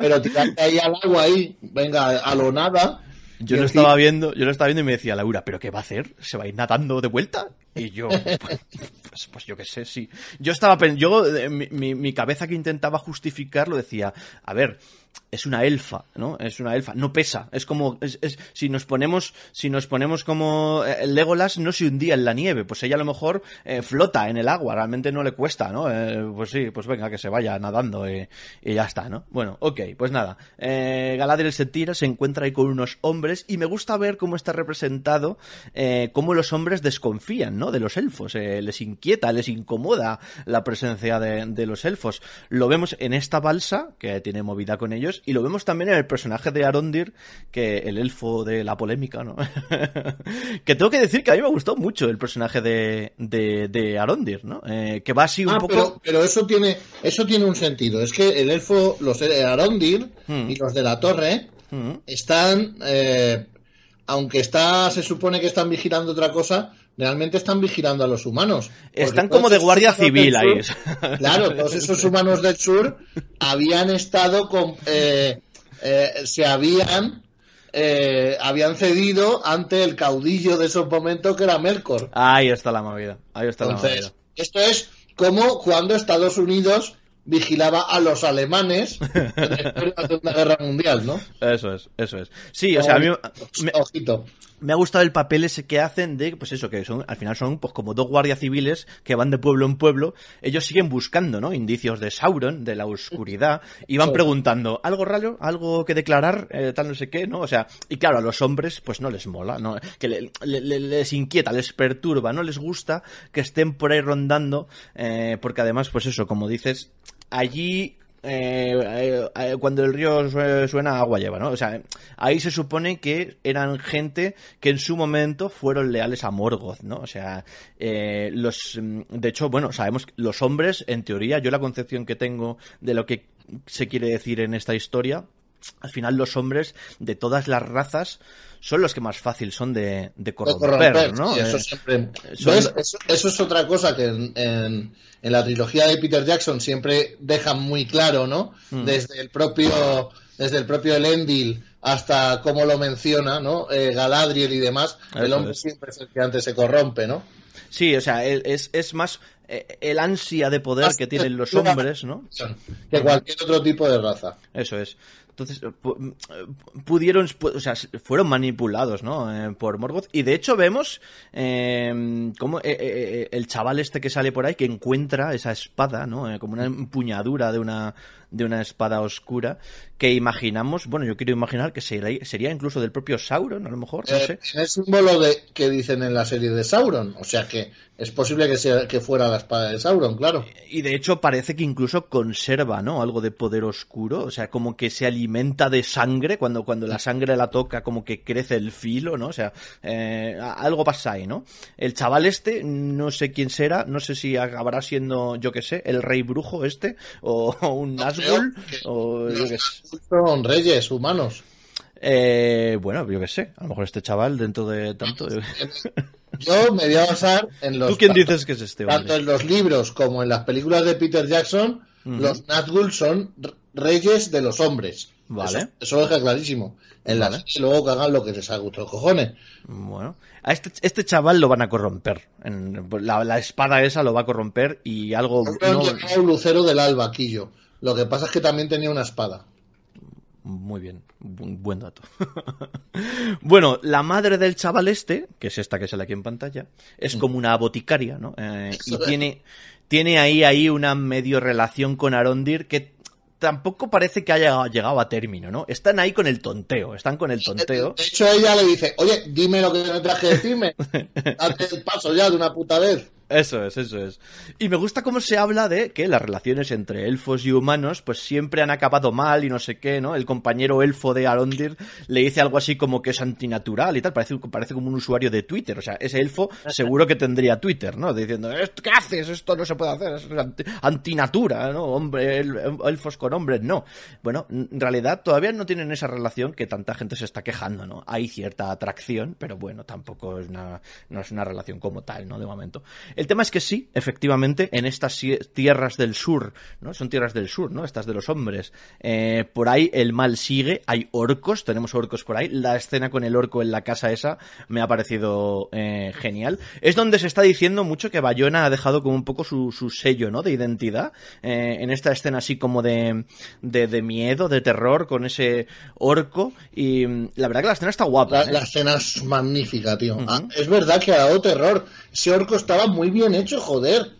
Pero tirarte ahí al agua ahí, venga, a lo nada. Yo lo estaba viendo, yo lo estaba viendo y me decía Laura, ¿pero qué va a hacer? ¿Se va a ir nadando de vuelta? Y yo, pues, pues, pues, yo qué sé, sí. Yo estaba, yo, eh, mi, mi cabeza que intentaba justificarlo decía, a ver, es una elfa, ¿no? Es una elfa, no pesa, es como es, si nos ponemos si nos ponemos como eh, Legolas no se hundía en la nieve, pues ella a lo mejor eh, flota en el agua, realmente no le cuesta, ¿no? Eh, pues sí, pues venga que se vaya nadando y, ya está, ¿no? Bueno, ok, pues nada, Galadriel se tira, se encuentra ahí con unos hombres y me gusta ver cómo está representado cómo los hombres desconfían, ¿no? De los elfos, les inquieta, les incomoda la presencia de, de los elfos. Lo vemos en esta balsa que tiene movida con ellos y lo vemos también en el personaje de Arondir, que el elfo de la polémica, ¿no? que tengo que decir que a mí me gustó mucho el personaje de, de, Arondir, ¿no? Eh, que va así un ah, poco... Pero, eso tiene eso tiene un sentido. Es que el elfo, los de Arondir hmm. y los de la torre hmm. están... Eh, aunque está, se supone que están vigilando otra cosa, realmente están vigilando a los humanos. Están como de guardia civil ahí. claro, todos esos humanos del sur habían estado con, eh, eh, se habían eh, habían cedido ante el caudillo de esos momentos que era Melkor. Ahí está la movida. Ahí está la movida. Esto es como cuando Estados Unidos vigilaba a los alemanes en la Segunda Guerra Mundial, ¿no? Eso es, eso es. Sí, o sea, a mí me, ojito. Me ha gustado el papel ese que hacen de, pues eso, que son, al final son pues como dos guardias civiles que van de pueblo en pueblo. Ellos siguen buscando, ¿no? Indicios de Sauron, de la oscuridad, y van preguntando, ¿algo raro? ¿Algo que declarar? Eh, tal no sé qué, ¿no? O sea, y claro, a los hombres, pues no les mola, ¿no? Que les inquieta, les perturba, no les gusta que estén por ahí rondando, eh, porque además, pues eso, como dices, allí eh, eh, cuando el río suena agua lleva, ¿no? O sea, ahí se supone que eran gente que en su momento fueron leales a Morgoth, ¿no? O sea, eh, los, de hecho, bueno, sabemos que los hombres, en teoría, yo la concepción que tengo de lo que se quiere decir en esta historia, al final los hombres de todas las razas son los que más fácil son de, corromper, ¿no? eso, siempre... eso, es otra cosa que en en la trilogía de Peter Jackson siempre dejan muy claro, ¿no? Mm. Desde el propio desde el propio Elendil hasta cómo lo menciona, ¿no? Eh, Galadriel y demás, el hombre siempre es el que antes se corrompe, ¿no? Sí, o sea, es, es más eh, el ansia de poder que tienen los hombres, ¿no? Que cualquier otro tipo de raza. Eso es. Entonces, eh, eh, pudieron, o sea, fueron manipulados, ¿no? Eh, por Morgoth. Y de hecho vemos eh, cómo el chaval este que sale por ahí, que encuentra esa espada, ¿no? como una empuñadura de una, de una espada oscura que imaginamos, bueno, yo quiero imaginar que sería, sería incluso del propio Sauron, a lo mejor, no sé. Es el símbolo de, que dicen en la serie de Sauron, o sea que es posible que, sea, que fuera la espada de Sauron, claro. Y de hecho parece que incluso conserva, ¿no? Algo de poder oscuro, o sea, como que se alimenta de sangre, cuando, cuando la sangre la toca, como que crece el filo, ¿no? O sea, eh, algo pasa ahí, ¿no? El chaval este, no sé quién será, no sé si acabará siendo, yo qué sé, el rey brujo este, o, un Nazgûl, o yo qué sé. Son reyes humanos. Eh, bueno, yo qué sé, a lo mejor este chaval dentro de tanto... Yo me voy a basar en los... ¿Tú quién dices que es este Tanto en los libros como en las películas de Peter Jackson, los Nazgûl son reyes de los hombres. Vale. Eso, lo deja clarísimo. En la serie luego que hagan lo que les haga otros cojones. Bueno. A este, este chaval lo van a corromper. la, espada esa lo va a corromper y algo... No, no... Lucero del Albaquillo. Lo que pasa es que también tenía una espada. Muy bien, buen dato. bueno, la madre del chaval este, que es esta que sale aquí en pantalla, es como una boticaria, ¿no? Eh, y tiene, tiene ahí, ahí una medio relación con Arondir que tampoco parece que haya llegado a término, ¿no? Están ahí con el tonteo, están con el tonteo. De hecho, ella le dice, oye, dime lo que me traje de decirme. Hazte el paso ya de una puta vez. Eso es, eso es. Y me gusta cómo se habla de que las relaciones entre elfos y humanos pues siempre han acabado mal y no sé qué, ¿no? El compañero elfo de Arondir le dice algo así como que es antinatural y tal, parece, parece como un usuario de Twitter, o sea, ese elfo seguro que tendría Twitter, ¿no? Diciendo, ¿qué haces? Esto no se puede hacer, es antinatura, ¿no? Hombre, elfos con hombres, no. Bueno, en realidad todavía no tienen esa relación que tanta gente se está quejando, ¿no? Hay cierta atracción, pero bueno, tampoco es una, no es una relación como tal, ¿no? De momento. El tema es que sí, efectivamente, en estas tierras del sur, ¿no? Son tierras del sur, ¿no? Estas de los hombres. Eh, por ahí el mal sigue, hay orcos, tenemos orcos por ahí. La escena con el orco en la casa esa me ha parecido eh, genial. Es donde se está diciendo mucho que Bayona ha dejado como un poco su, sello, ¿no? De identidad. Eh, en esta escena así como de, de, miedo, de terror, con ese orco. Y mm, la verdad que la escena está guapa. La, escena es magnífica, tío. Ah, es verdad que ha dado terror. Ese orco estaba muy bien hecho, joder.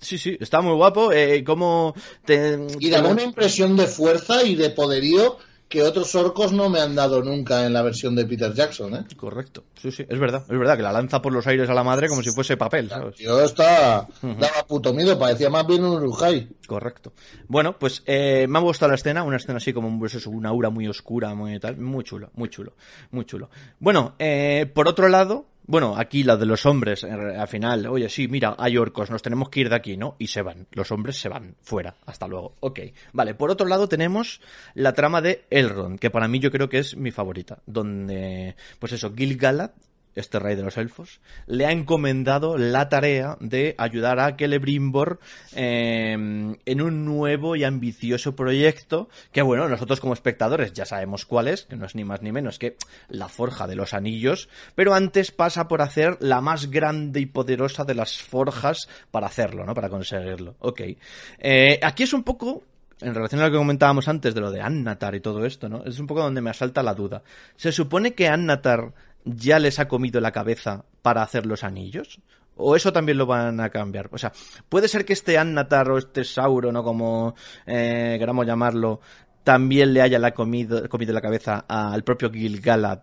Sí, sí, está muy guapo. Eh, como te, y daba una impresión de fuerza y de poderío que otros orcos no me han dado nunca en la versión de Peter Jackson, ¿eh? Correcto. Sí, sí, es verdad. Es verdad que la lanza por los aires a la madre como si fuese papel, ¿sabes? Yo estaba... Daba puto miedo, parecía más bien un Urujai. Correcto. Bueno, pues eh, me ha gustado la escena, una escena así como pues una aura muy oscura, muy tal, muy chulo, muy chulo, muy chulo. Bueno, eh, por otro lado, bueno, aquí la de los hombres, al final, oye, sí, mira, hay orcos, nos tenemos que ir de aquí, ¿no? Y se van, los hombres se van, fuera, hasta luego, ok. Vale, por otro lado tenemos la trama de Elrond, que para mí yo creo que es mi favorita, donde, pues eso, Gil-galad este rey de los elfos, le ha encomendado la tarea de ayudar a Celebrimbor eh, en un nuevo y ambicioso proyecto que, bueno, nosotros como espectadores ya sabemos cuál es, que no es ni más ni menos que la forja de los anillos, pero antes pasa por hacer la más grande y poderosa de las forjas para hacerlo, ¿no? Para conseguirlo. Ok. Eh, aquí es un poco en relación a lo que comentábamos antes de lo de Annatar y todo esto, ¿no? Es un poco donde me asalta la duda. Se supone que Annatar ya les ha comido la cabeza para hacer los anillos? ¿O eso también lo van a cambiar? O sea, puede ser que este Annatar o este Sauro, ¿no? Como eh, queramos llamarlo, también le haya la comido, comido la cabeza al propio Gil-galad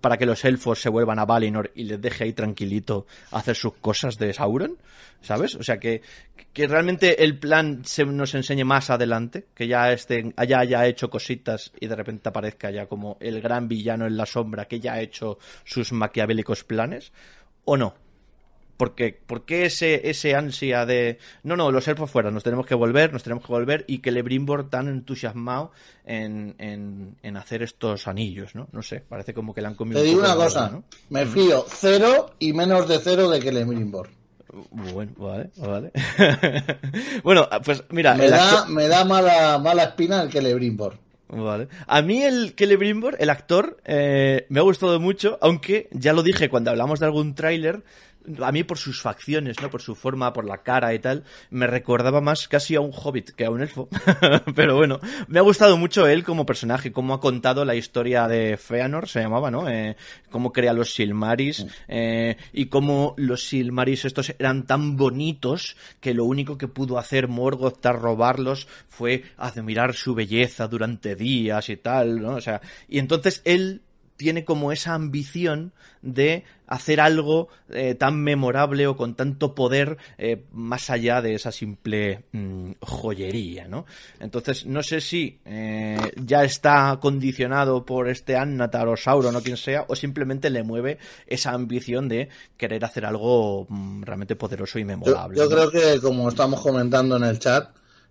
para que los elfos se vuelvan a Valinor y les deje ahí tranquilito hacer sus cosas de Sauron, ¿sabes? O sea, que, que realmente el plan se nos enseñe más adelante, que ya esté, haya, haya hecho cositas y de repente aparezca ya como el gran villano en la sombra que ya ha hecho sus maquiavélicos planes, ¿o no? Porque, ¿Por qué ese, ese ansia de no, no, los elfos fuera, nos tenemos que volver, nos tenemos que volver y que Lebrimbor tan entusiasmado en, en, hacer estos anillos, ¿no? No sé, parece como que le han comido. Te digo una cosa, me fío cero y menos de cero de que Lebrimbor. Bueno, vale, vale. bueno, pues mira. Me da, me da mala, mala espina el que Lebrimbor. Vale. A mí el Celebrimbor, el actor, eh, me ha gustado mucho, aunque ya lo dije cuando hablamos de algún tráiler, a mí por sus facciones, ¿no? Por su forma, por la cara y tal, me recordaba más casi a un hobbit que a un elfo. Pero bueno, me ha gustado mucho él como personaje, cómo ha contado la historia de Feanor, se llamaba, ¿no? Eh, cómo crea los Silmaris eh, y cómo los Silmaris estos eran tan bonitos que lo único que pudo hacer Morgoth tras robarlos fue admirar su belleza durante días y tal, ¿no? O sea, y entonces él tiene como esa ambición de hacer algo eh, tan memorable o con tanto poder eh, más allá de esa simple mm, joyería, ¿no? Entonces, no sé si eh, ya está condicionado por este Annatar o Sauron o quien sea, o simplemente le mueve esa ambición de querer hacer algo mm, realmente poderoso y memorable. Yo, creo que, como estamos comentando en el chat,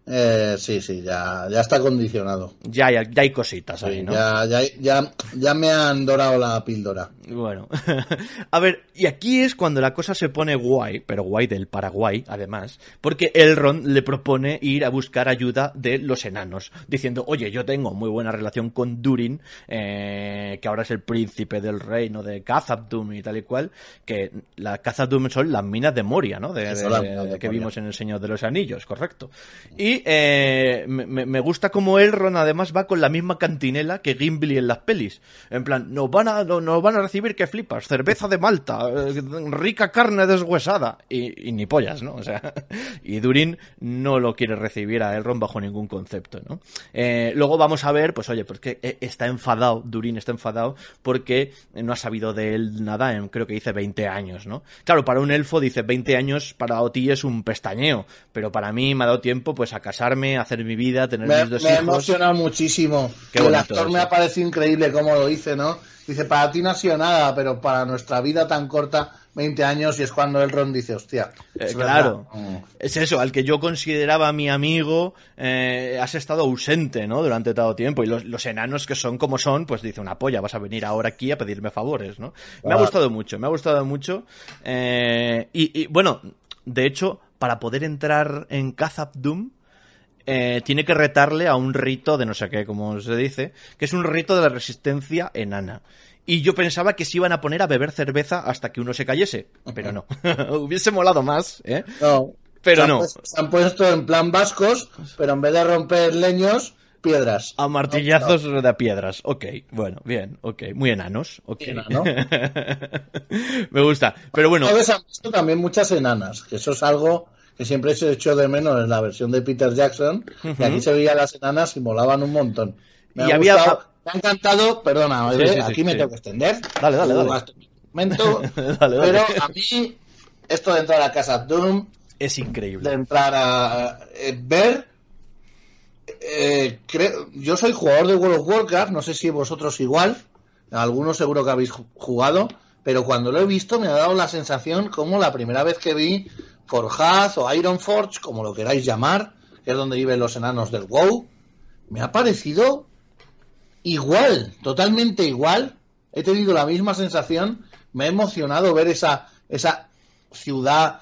eh, sí, sí, ya, ya está condicionado. Ya, ya, hay cositas ahí, ¿no? Ya, ya, ya, ya me han dorado la píldora. Bueno, a ver, y aquí es cuando la cosa se pone guay, pero guay del Paraguay, además, porque Elrond le propone ir a buscar ayuda de los enanos, diciendo, oye, yo tengo muy buena relación con Durin, eh, que ahora es el príncipe del reino de Khazad-dûm y tal y cual, que la Khazad-dûm son las minas de Moria, ¿no? De, que vimos en El Señor de los Anillos, correcto. Y eh, me, gusta como Elrond además va con la misma cantinela que Gimli en las pelis. En plan, nos van a, nos van a recibir que flipas, cerveza de Malta, eh, rica carne deshuesada y, ni pollas, ¿no? O sea, y Durin no lo quiere recibir a Elrond bajo ningún concepto, ¿no? Eh, luego vamos a ver, pues oye, porque pues está enfadado, Durin está enfadado porque no ha sabido de él nada en creo que dice 20 años, ¿no? Claro, para un elfo dice 20 años para Oti es un pestañeo, pero para mí me ha dado tiempo pues a casarme, hacer mi vida, tener mis dos hijos. Me ha emocionado muchísimo. el actor me ha parecido increíble cómo lo dice, ¿no? Dice, para ti no ha sido nada, pero para nuestra vida tan corta, 20 años, y es cuando el Ron dice, hostia. Eh, claro, mm. es eso, al que yo consideraba mi amigo, eh, has estado ausente, ¿no? Durante todo tiempo. Y los, enanos que son como son, pues dice una polla, vas a venir ahora aquí a pedirme favores, ¿no? Me ha gustado mucho, me ha gustado mucho. Eh, y, y, bueno, de hecho, para poder entrar en Khazad Doom, eh, tiene que retarle a un rito de no sé qué, como se dice, que es un rito de la resistencia enana. Y yo pensaba que se iban a poner a beber cerveza hasta que uno se cayese, pero no. Hubiese molado más, ¿eh? No. Pero no. se han puesto en plan vascos, pero en vez de romper leños, piedras. A martillazos de piedras. Ok, bueno, bien, ok. Muy enanos. Ok. Me gusta. Pero bueno. Han visto también muchas enanas, que eso es algo que siempre se echó de menos en la versión de Peter Jackson, y aquí se veían las enanas y molaban un montón. Me ha había... me ha encantado, perdona, aquí me tengo que extender. Dale, dale, dale. Pero a mí, esto de entrar a casa Doom es increíble. De entrar a eh, ver. Eh, yo soy jugador de World of Warcraft, no sé si vosotros igual, algunos seguro que habéis jugado, pero cuando lo he visto me ha dado la sensación como la primera vez que vi Forjaz o Ironforge, como lo queráis llamar, que es donde viven los enanos del WoW, me ha parecido igual, totalmente igual. He tenido la misma sensación, me ha emocionado ver esa, esa ciudad,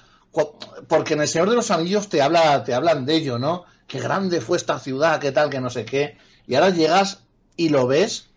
porque en el Señor de los Anillos te, habla, te hablan de ello, ¿no? Qué grande fue esta ciudad, qué tal, que no sé qué. Y ahora llegas y lo ves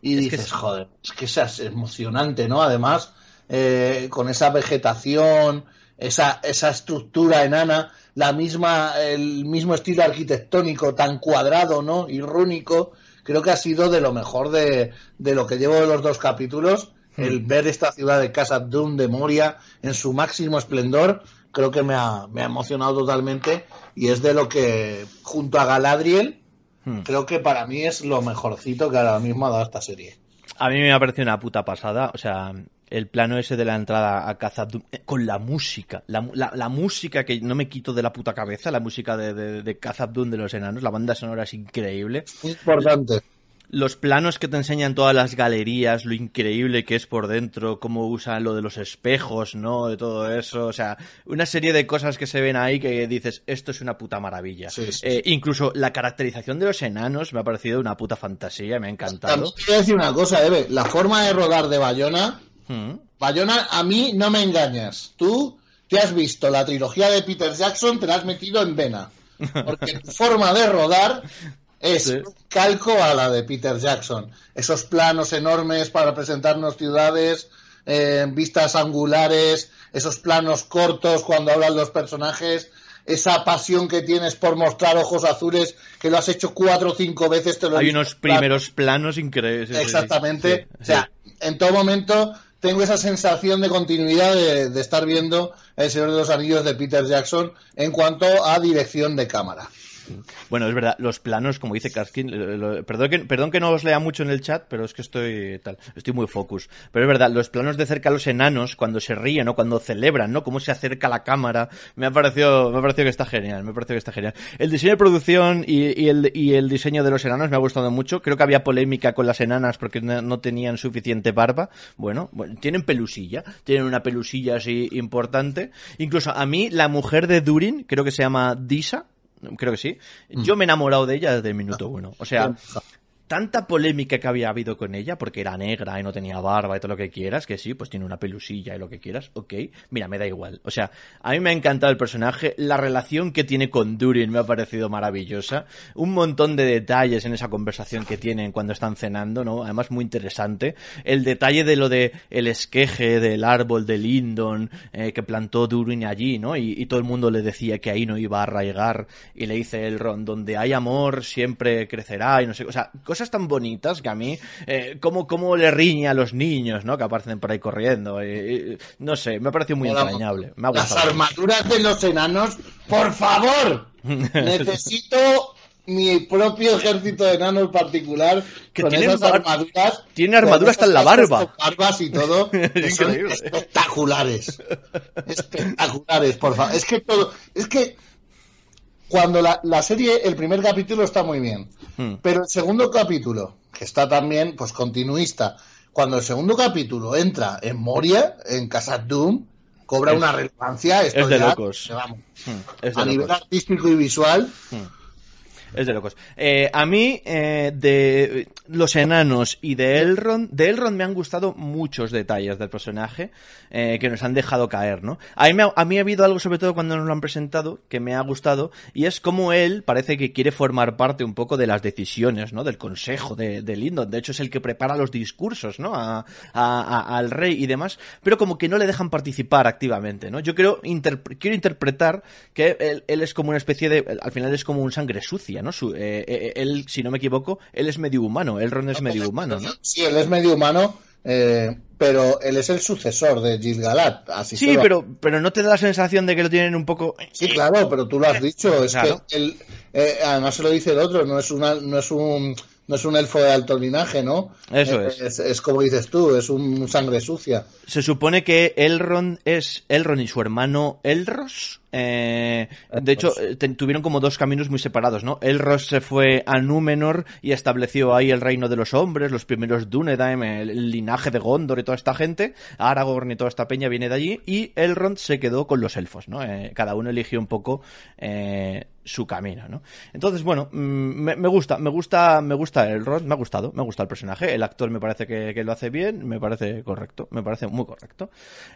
y dices, joder, es que es emocionante, ¿no? Además, eh, con esa vegetación, esa, esa estructura enana, la misma, el mismo estilo arquitectónico tan cuadrado, ¿no? Y rúnico, creo que ha sido de lo mejor de, de lo que llevo de los dos capítulos. El ver esta ciudad de Casa Doom de Moria en su máximo esplendor, creo que me ha, me ha emocionado totalmente y es de lo que, junto a Galadriel, hmm. creo que para mí es lo mejorcito que ahora mismo ha dado esta serie. A mí me ha parecido una puta pasada. O sea, el plano ese de la entrada a Khazad eh, con la música, la, la, música que no me quito de la puta cabeza, la música de, de, de de los enanos, la banda sonora es increíble. Importante los planos que te enseñan todas las galerías, lo increíble que es por dentro, cómo usan lo de los espejos, ¿no? De todo eso, o sea, una serie de cosas que se ven ahí que dices, esto es una puta maravilla. Eh, incluso la caracterización de los enanos me ha parecido una puta fantasía, me ha encantado. También quiero decir una cosa, Eve, la forma de rodar de Bayona, ¿Mm? Bayona, a mí no me engañas. Tú te has visto la trilogía de Peter Jackson, te la has metido en vena. Porque tu forma de rodar es calco a la de Peter Jackson. Esos planos enormes para presentarnos ciudades, eh, vistas angulares, esos planos cortos cuando hablan los personajes, esa pasión que tienes por mostrar ojos azules, que lo has hecho cuatro o cinco veces. Te lo Hay unos primeros planos increíbles. Exactamente. o sea, en todo momento tengo esa sensación de continuidad de, estar viendo El Señor de los Anillos de Peter Jackson en cuanto a dirección de cámara. Bueno, es verdad, los planos, como dice Karskin, perdón, que, perdón que no os lea mucho en el chat, pero es que estoy tal, estoy muy focus. Pero es verdad, los planos de cerca a los enanos, cuando se ríen o cuando celebran, ¿no? Cómo se acerca la cámara, me ha parecido, me ha parecido que está genial, me ha parecido que está genial. El diseño de producción y, el, y el diseño de los enanos me ha gustado mucho. Creo que había polémica con las enanas porque no, tenían suficiente barba. Bueno, bueno, tienen pelusilla, tienen una pelusilla así importante. Incluso a mí, la mujer de Durin, creo que se llama Disa, creo que sí. Mm. Yo me he enamorado de ella desde el minuto ah. uno. O sea, tanta polémica que había habido con ella, porque era negra y no tenía barba y todo lo que quieras, que sí, pues tiene una pelusilla y lo que quieras, ok, mira, me da igual. O sea, a mí me ha encantado el personaje, la relación que tiene con Durin me ha parecido maravillosa, un montón de detalles en esa conversación que tienen cuando están cenando, ¿no? Además muy interesante. El detalle de lo de el esqueje del árbol de Lindon eh, que plantó Durin allí, ¿no? Y, todo el mundo le decía que ahí no iba a arraigar y le dice Elrond, donde hay amor siempre crecerá y no sé, o sea, tan bonitas que a mí, eh, como, como le riña a los niños, ¿no? Que aparecen por ahí corriendo. no sé, me ha parecido muy entrañable. Las armaduras de los enanos, por favor, necesito mi propio ejército de enanos particular que con esas armaduras. Tiene armadura hasta en la barba. Barbas y todo. son espectaculares. espectaculares, por favor. Es que todo. Es que cuando la, la, serie, el primer capítulo está muy bien, hmm. pero el segundo capítulo, que está también, pues continuista, cuando el segundo capítulo entra en Moria, en Casa Doom, cobra una relevancia. Esto es de locos. Vamos, hmm. a nivel artístico y visual. Hmm. Es de locos. Eh, a mí, eh, de los enanos y de Elrond, de Elrond me han gustado muchos detalles del personaje eh, que nos han dejado caer, ¿no? A mí, a mí ha habido algo, sobre todo cuando nos lo han presentado, que me ha gustado, y es como él parece que quiere formar parte un poco de las decisiones, ¿no? Del consejo de, de Lindon. De hecho, es el que prepara los discursos, ¿no? A, al rey y demás, pero como que no le dejan participar activamente, ¿no? Yo quiero, quiero interpretar que él es como una especie de, al final es como un sangre sucia ¿no? Su, eh, eh, él, si no me equivoco, él es medio humano, Elrond es medio humano, ¿no? Sí, él es medio humano, eh, pero él es el sucesor de Gil-galad. Así sí, pero, pero no te da la sensación de que lo tienen un poco... Sí, claro, pero tú lo has dicho, es que él, además se lo dice el otro, no es, una, no es un no es un elfo de alto linaje, ¿no? Eso es. Es, como dices tú, es un sangre sucia. Se supone que Elrond es Elrond y su hermano Elros eh, de hecho, eh, tuvieron como dos caminos muy separados, ¿no? Elros se fue a Númenor y estableció ahí el reino de los hombres, los primeros Dúnedain, el, linaje de Gondor y toda esta gente. Aragorn y toda esta peña viene de allí. Y Elrond se quedó con los elfos, ¿no? Eh, cada uno eligió un poco su camino, ¿no? Entonces, bueno, mm, me, gusta, me gusta, me gusta Elrond, me ha gustado, me gusta el personaje. El actor me parece que, lo hace bien, me parece correcto, me parece muy correcto.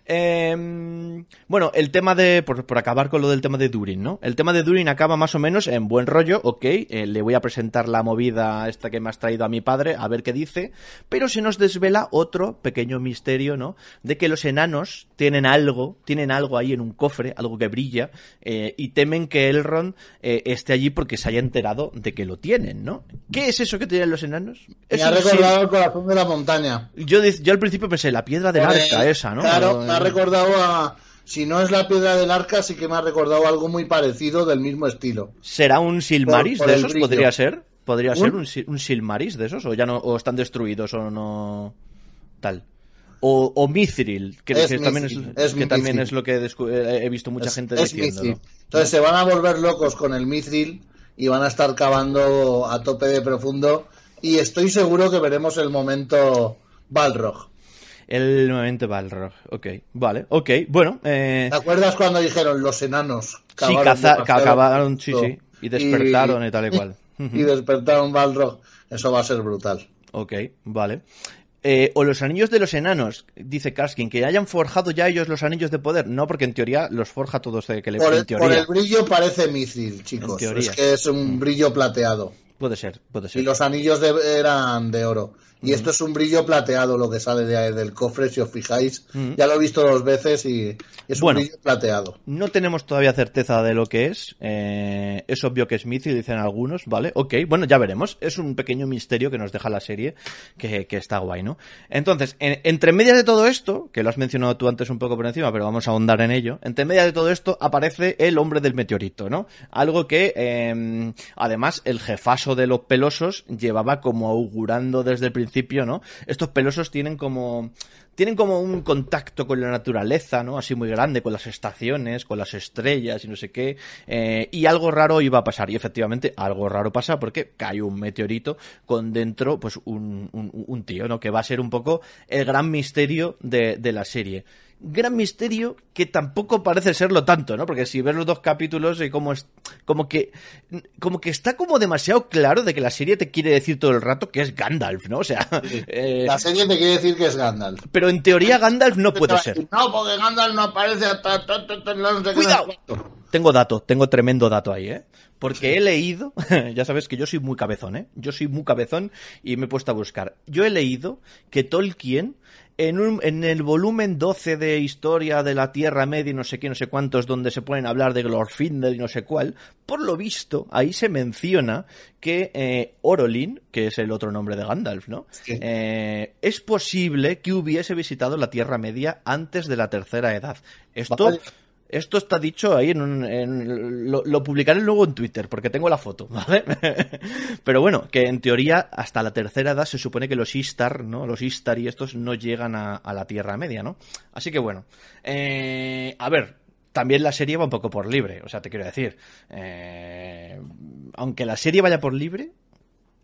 Em, bueno, el tema de, por, por acabar con lo del tema de Durin, ¿no? El tema de Durin acaba más o menos en buen rollo, ok, eh, le voy a presentar la movida esta que me has traído a mi padre, a ver qué dice, pero se nos desvela otro pequeño misterio, ¿no? De que los enanos tienen algo, tienen algo ahí en un cofre, algo que brilla, eh, y temen que Elrond eh, esté allí porque se haya enterado de que lo tienen, ¿no? ¿Qué es eso que tienen los enanos? Me ha recordado el corazón de la montaña. Yo, yo al principio pensé, la piedra del arca esa, ¿no? Claro, me ha recordado a si no es la piedra del arca, sí que me ha recordado algo muy parecido del mismo estilo. ¿Será un Silmaris de esos? ¿Podría ser? ¿Podría ser un, un Silmaris de esos? ¿O ya no o están destruidos o no...? Tal. O, o Mithril, que, también, es, que también es lo que he visto mucha gente diciendo. Entonces se van a volver locos con el Mithril y van a estar cavando a tope de profundo. Y estoy seguro que veremos el momento Balrog. El momento Balrog, ok, vale, ok, bueno. Eh... ¿Te acuerdas cuando dijeron los enanos? Sí, acabaron, sí, sí, y despertaron y, tal y cual. y despertaron Balrog, eso va a ser brutal. Ok, vale. Eh, o los anillos de los enanos, dice Karskin, que hayan forjado ya ellos los anillos de poder. No, porque en teoría los forja todos de que le por el, teoría. Por el brillo parece misil, chicos. Es que es un brillo plateado. Puede ser, puede ser. Y los anillos eran de oro. Y esto es un brillo plateado lo que sale de, del cofre, si os fijáis. Ya lo he visto dos veces y es un brillo plateado. No tenemos todavía certeza de lo que es. Eh, es obvio que es y dicen algunos, ¿vale? Ok, bueno, ya veremos. Es un pequeño misterio que nos deja la serie que, está guay, ¿no? Entonces, entre medias de todo esto, que lo has mencionado tú antes un poco por encima, pero vamos a ahondar en ello. Entre medias de todo esto aparece el hombre del meteorito, ¿no? Algo que, em, además, el jefazo de los pelosos llevaba como augurando desde el principio ¿no? Estos pelosos tienen como tienen como un contacto con la naturaleza, ¿no? Así muy grande, con las estaciones, con las estrellas y no sé qué. Eh, y algo raro iba a pasar. Y efectivamente, algo raro pasa porque cae un meteorito con dentro, pues, un, un, tío, ¿no? Que va a ser un poco el gran misterio de, de la serie gran misterio que tampoco parece serlo tanto, ¿no? Porque si ves los dos capítulos y como es como que como que está como demasiado claro de que la serie te quiere decir todo el rato que es Gandalf, ¿no? O sea, eh, la serie te quiere decir que es Gandalf. Pero en teoría Gandalf no puede ser. No, porque Gandalf no aparece hasta Cuidado. Tengo dato, tengo tremendo dato ahí, ¿eh? Porque he leído, ya sabes que yo soy muy cabezón, ¿eh? Yo soy muy cabezón y me he puesto a buscar. Yo he leído que Tolkien en, el volumen 12 de Historia de la Tierra Media y no sé qué, no sé cuántos, donde se pueden hablar de Glorfindel y no sé cuál, por lo visto, ahí se menciona que eh, Orolin, que es el otro nombre de Gandalf, ¿no? Eh, es posible que hubiese visitado la Tierra Media antes de la Tercera Edad. Esto... Esto está dicho ahí en un... lo, publicaré luego en Twitter porque tengo la foto, ¿vale? Pero bueno, que en teoría hasta la tercera edad se supone que los Istar, ¿no? Los Istar y estos no llegan a, la Tierra Media, ¿no? Así que bueno. Eh, a ver, también la serie va un poco por libre, o sea, te quiero decir. Eh, aunque la serie vaya por libre,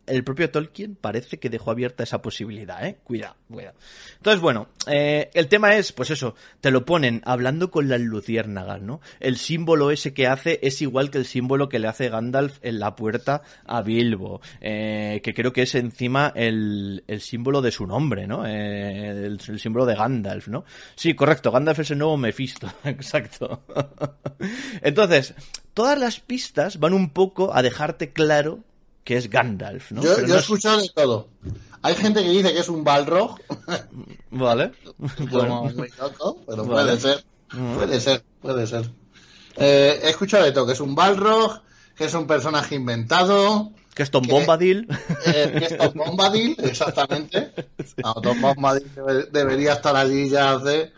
el propio Tolkien parece que dejó abierta esa posibilidad, ¿eh? Cuidado, cuidado. Entonces, bueno, eh, el tema es, pues eso, te lo ponen hablando con las luciérnagas, ¿no? El símbolo ese que hace es igual que el símbolo que le hace Gandalf en la puerta a Bilbo, eh, que creo que es encima el, el símbolo de su nombre, ¿no? Eh, el, el, símbolo de Gandalf, ¿no? Sí, correcto, Gandalf es el nuevo Mephisto, exacto. Entonces, todas las pistas van un poco a dejarte claro que es Gandalf, ¿no? Yo, he escuchado de todo. Hay gente que dice que es un Balrog. Vale. bueno. muy loco, pero puede ser. Puede ser, puede ser. Eh, he escuchado de todo, que es un Balrog, que es un personaje inventado. Que es Tom Bombadil. Eh, que es Tom Bombadil, exactamente. No, Tom Bombadil debería estar allí ya hace,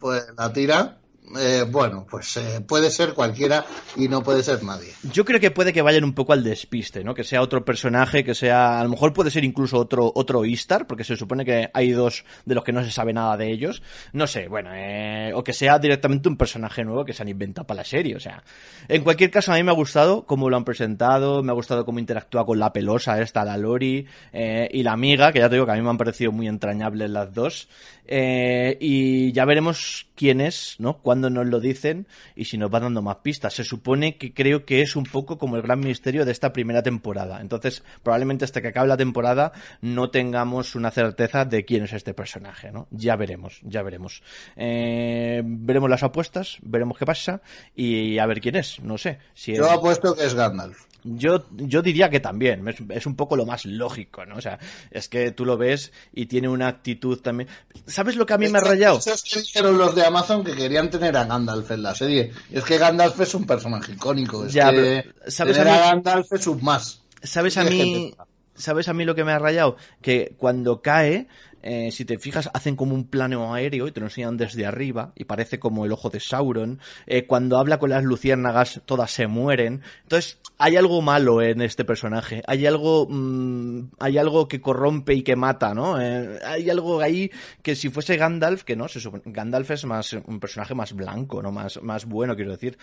pues la tira. Eh, bueno, pues eh, puede ser cualquiera y no puede ser nadie. Yo creo que puede que vayan un poco al despiste, ¿no? Que sea otro personaje, que sea, a lo mejor puede ser incluso otro otro Istar, porque se supone que hay dos de los que no se sabe nada de ellos. No sé, bueno, eh, o que sea directamente un personaje nuevo que se han inventado para la serie, o sea. En cualquier caso, a mí me ha gustado cómo lo han presentado, me ha gustado cómo interactúa con la pelosa esta, la Lori, y la amiga, que ya te digo que a mí me han parecido muy entrañables las dos. Y ya veremos quién es, ¿no? Cuando nos lo dicen y si nos va dando más pistas. Se supone que creo que es un poco como el gran misterio de esta primera temporada. Entonces, probablemente hasta que acabe la temporada no tengamos una certeza de quién es este personaje, ¿no? Ya veremos, ya veremos. Eh, veremos las apuestas, veremos qué pasa y a ver quién es, no sé. Si Yo apuesto que es Gandalf. Yo, yo diría que también, es, un poco lo más lógico, ¿no? O sea, es que tú lo ves y tiene una actitud también. ¿Sabes lo que a mí me ha rayado? Es que dijeron los de Amazon que querían tener a Gandalf en la serie. Es que Gandalf es un personaje icónico. Es ya, que ¿sabes a, mí, Gandalf es un más. ¿Sabes a mí? ¿Sabes a mí lo que me ha rayado? Que cuando cae, eh, si te fijas, hacen como un plano aéreo y te lo enseñan desde arriba y parece como el ojo de Sauron. Eh, cuando habla con las luciérnagas, todas se mueren. Entonces, hay algo malo en este personaje. Hay algo, mm, hay algo que corrompe y que mata, ¿no? Eh, hay algo ahí que si fuese Gandalf, que no, se Gandalf es más un personaje más blanco, ¿no? Más, más bueno, quiero decir.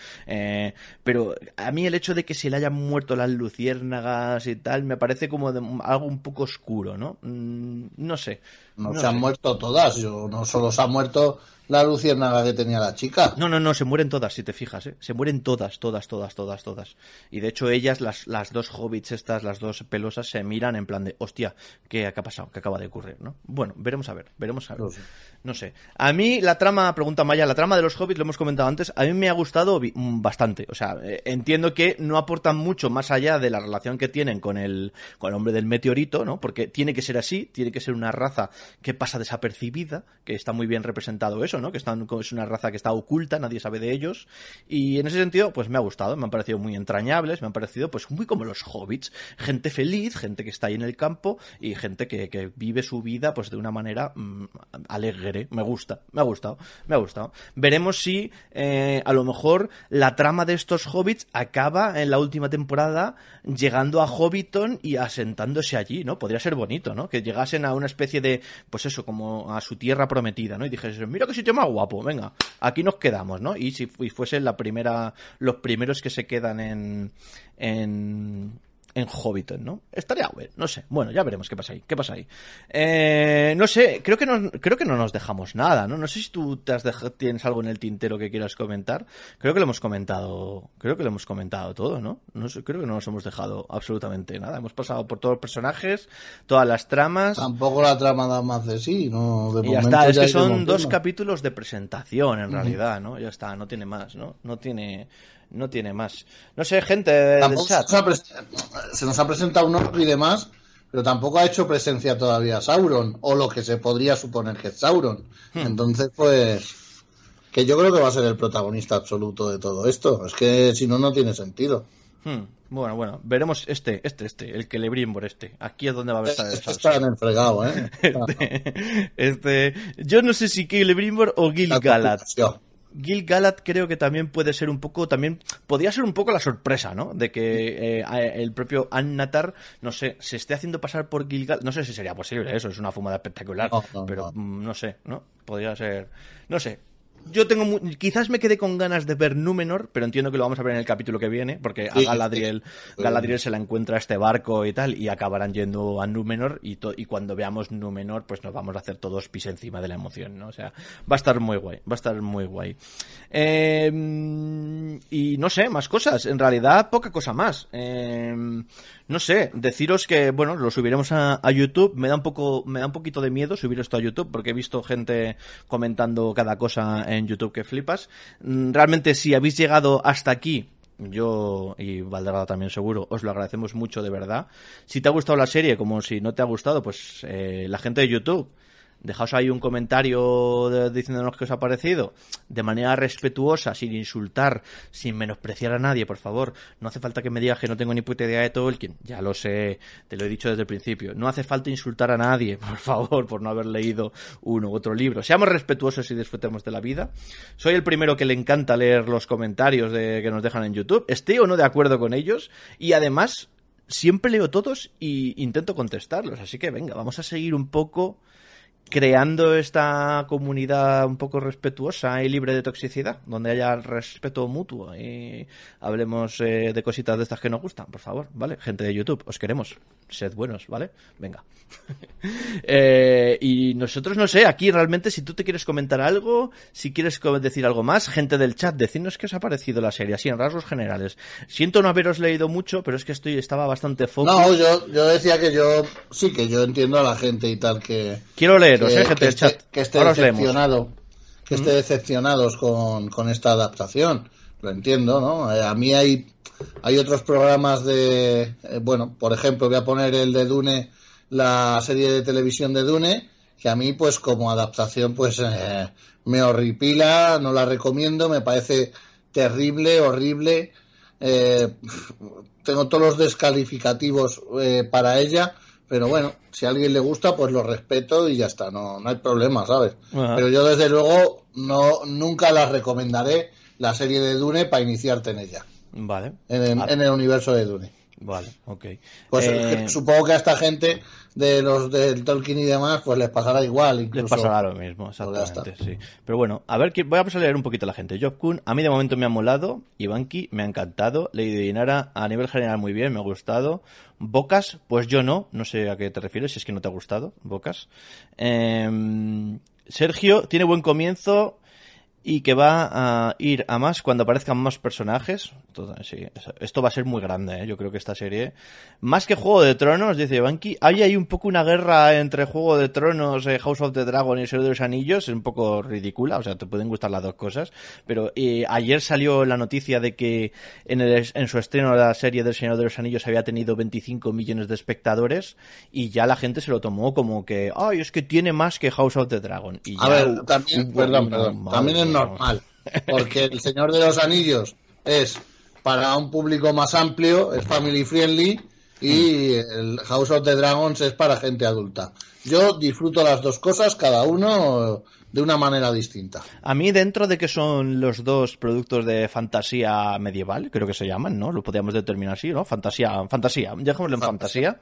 pero a mí el hecho de que se le hayan muerto las luciérnagas y tal, me parece como algo un poco oscuro, ¿no? Mm, no sé. No, se han muerto todas, yo, no solo se ha muerto la luciérnaga que tenía la chica. No, no, no, se mueren todas, si te fijas, ¿eh? Se mueren todas, todas, todas, todas, todas. Y de hecho ellas, las, las dos hobbits estas, las dos pelosas, se miran en plan de, hostia, ¿qué, ha pasado? ¿Qué acaba de ocurrir? ¿no? Bueno, veremos a ver, veremos a ver. No sé. A mí la trama, pregunta Maya, la trama de los hobbits, lo hemos comentado antes, a mí me ha gustado mm, bastante. O sea, eh, entiendo que no aportan mucho más allá de la relación que tienen con el, con el hombre del meteorito, ¿no? Porque tiene que ser así, tiene que ser una raza que pasa desapercibida, que está muy bien representado eso Que están, es una raza que está oculta, nadie sabe de ellos. Y en ese sentido, pues me ha gustado, me han parecido muy entrañables, me han parecido pues muy como los hobbits. Gente feliz, gente que está ahí en el campo y gente que, vive su vida pues de una manera mm, alegre. Me gusta, me ha gustado, me ha gustado. Veremos si eh, a lo mejor la trama de estos hobbits acaba en la última temporada llegando a Hobbiton y asentándose allí, ¿no? Podría ser bonito, ¿no? Que llegasen a una especie de, pues eso, como a su tierra prometida, ¿no? Y dijesen, mira que si más guapo, venga, aquí nos quedamos, ¿no? Y si fuese la primera, los primeros que se quedan en, en, en Hobbiton, ¿no? Estaría bueno, no sé. Bueno, ya veremos qué pasa ahí. ¿Qué pasa ahí? Eh, no sé, creo que no, creo que no nos dejamos nada, ¿no? No sé si tú te has tienes algo en el tintero que quieras comentar. Creo que lo hemos comentado, creo que lo hemos comentado todo, ¿no? No sé, creo que no nos hemos dejado absolutamente nada. Hemos pasado por todos los personajes, todas las tramas. Tampoco la trama da más de sí, ¿no? De y ya está, es que son dos capítulos de presentación en realidad, ¿no? Ya está, no tiene más, ¿no? No tiene no tiene más. No sé, gente del chat. Se nos ha presentado un orco y demás, pero tampoco ha hecho presencia todavía Sauron, o lo que se podría suponer que es Sauron. Hmm. Entonces, pues, que yo creo que va a ser el protagonista absoluto de todo esto. Es que si no, no tiene sentido. Hmm. Bueno, bueno, veremos este, este, este, el que le por este. Aquí es donde va a estar el Está en el fregado, ¿eh? Este, este, yo no sé si Celebrimbor o Gil Galad. Gil Galad creo que también puede ser un poco, también podría ser un poco la sorpresa, ¿no? De que eh, el propio Annatar, no sé, se esté haciendo pasar por Gil Galad. No sé si sería posible eso, es una fumada espectacular, pero mm, no sé, ¿no? Podría ser, no sé, yo tengo quizás me quedé con ganas de ver Númenor, pero entiendo que lo vamos a ver en el capítulo que viene, porque a Galadriel, Galadriel se la encuentra a este barco y tal, y acabarán yendo a Númenor, y, y cuando veamos Númenor, pues nos vamos a hacer todos pis encima de la emoción, ¿no? O sea, va a estar muy guay, va a estar muy guay. Em, y no sé, más cosas, en realidad poca cosa más. Em, no sé, deciros que, bueno, lo subiremos a, YouTube. Me da un poco, me da un poquito de miedo subir esto a YouTube porque he visto gente comentando cada cosa en YouTube que flipas. Mm, realmente, si habéis llegado hasta aquí, yo y Valderrada también seguro, os lo agradecemos mucho de verdad. Si te ha gustado la serie, como si no te ha gustado, pues eh, la gente de YouTube dejaos ahí un comentario diciéndonos qué os ha parecido, de manera respetuosa, sin insultar, sin menospreciar a nadie, por favor. No hace falta que me digas que no tengo ni puta idea de Tolkien, ya lo sé, te lo he dicho desde el principio. No hace falta insultar a nadie, por favor, por no haber leído uno u otro libro. Seamos respetuosos y disfrutemos de la vida. Soy el primero que le encanta leer los comentarios de, que nos dejan en YouTube, esté o no de acuerdo con ellos, y además siempre leo todos y intento contestarlos. Así que venga, vamos a seguir un poco creando esta comunidad un poco respetuosa y libre de toxicidad, donde haya respeto mutuo y hablemos eh, de cositas de estas que nos gustan, por favor, ¿vale? Gente de YouTube, os queremos, sed buenos, ¿vale? Venga. Eh, y nosotros, no sé, aquí realmente si tú te quieres comentar algo, si quieres decir algo más, gente del chat, decidnos qué os ha parecido la serie, así en rasgos generales. Siento no haberos leído mucho, pero es que estoy estaba bastante foco. No, yo, yo decía que yo, sí, que yo entiendo a la gente y tal que... Quiero leer que, esté, decepcionado, que esté decepcionados con, esta adaptación. Lo entiendo, ¿no? Eh, a mí hay, hay otros programas de, eh, bueno, por ejemplo, voy a poner el de Dune, la serie de televisión de Dune, que a mí, pues, como adaptación, pues, eh, me horripila, no la recomiendo, me parece terrible, horrible. tengo todos los descalificativos para ella pero bueno, si a alguien le gusta, pues lo respeto y ya está, no, no hay problema, ¿sabes? Pero yo desde luego no nunca las recomendaré la serie de Dune para iniciarte en ella. Vale. En, en el universo de Dune. Vale, ok. Pues eh, supongo que a esta gente de los del Tolkien y demás, pues les pasará igual. Incluso. Les pasará lo mismo, pues exactamente, sí. Pero bueno, a ver, voy a pasar a leer un poquito a la gente. Job Kun, a mí de momento me ha molado. Ivanki, me ha encantado. Lady Dinara, a nivel general muy bien, me ha gustado. Bocas, pues yo no, no sé a qué te refieres, si es que no te ha gustado, Bocas. Em, Sergio, tiene buen comienzo y que va a ir a más cuando aparezcan más personajes. Esto va a ser muy grande, ¿eh? yo creo que esta serie. Más que Juego de Tronos, dice Banky, hay ahí un poco una guerra entre Juego de Tronos, eh, House of the Dragon y El Señor de los Anillos, es un poco ridícula, o sea, te pueden gustar las dos cosas. Pero eh, ayer salió la noticia de que en, el, en su estreno la serie del Señor de los Anillos había tenido 25 millones de espectadores y ya la gente se lo tomó como que, ay, es que tiene más que House of the Dragon. Y a ver, también, perdón, perdón, también normal, porque El Señor de los Anillos es para un público más amplio, es family friendly y el House of the Dragons es para gente adulta. Yo disfruto las dos cosas, cada uno de una manera distinta. A mí, dentro de que son los dos productos de fantasía medieval, creo que se llaman, ¿no? Lo podríamos determinar así, ¿no? Fantasía, fantasía, dejémoslo en fantasía.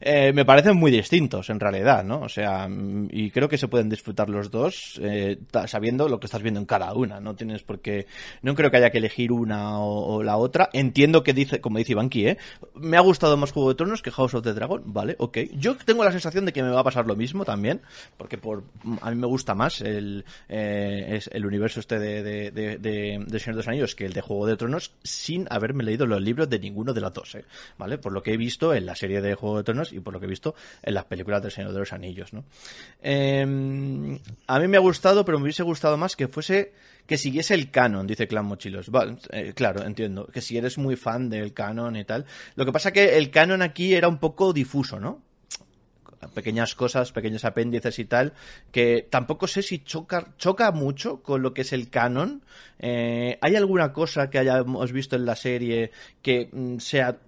Eh, me parecen muy distintos, en realidad, ¿no? O sea, y creo que se pueden disfrutar los dos eh, sabiendo lo que estás viendo en cada una. No tienes por qué, no creo que haya que elegir una o, la otra. Entiendo que dice, como dice Ivanki, ¿eh? Me ha gustado más Juego de Tronos que House of the Dragon, ¿vale? Ok. Yo tengo la sensación de que me va a pasar lo mismo también, porque por, a mí me gusta más el, eh, es el universo este de, de, de, de, Señor de los Anillos que el de Juego de Tronos sin haberme leído los libros de ninguno de los dos, ¿eh? ¿vale? Por lo que he visto en la serie de Juego de Tronos y por lo que he visto en las películas del Señor de los Anillos, ¿no? Em, a mí me ha gustado, pero me hubiese gustado más que fuese que siguiese el canon, dice Clan Mochilos. Eh, claro, entiendo. Que si eres muy fan del canon y tal. Lo que pasa que el canon aquí era un poco difuso, ¿no? pequeñas cosas, pequeños apéndices y tal, que tampoco sé si choca, choca mucho con lo que es el canon. Eh, ¿Hay alguna cosa que hayamos visto en la serie que mm, sea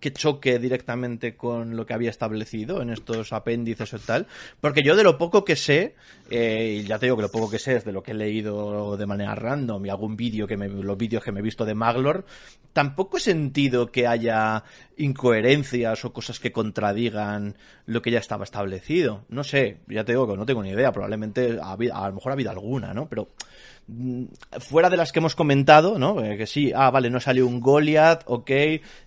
que choque directamente con lo que había establecido en estos apéndices o tal. Porque yo de lo poco que sé, eh, y ya te digo que lo poco que sé es de lo que he leído de manera random y algún vídeo que me, los vídeos que me he visto de Maglor, tampoco he sentido que haya incoherencias o cosas que contradigan lo que ya estaba establecido. No sé, ya te digo que no tengo ni idea, probablemente a lo mejor ha habido alguna, ¿no? Pero Mm, fuera de las que hemos comentado, ¿no? Eh, que sí, ah, vale, no salió un Goliath, ok,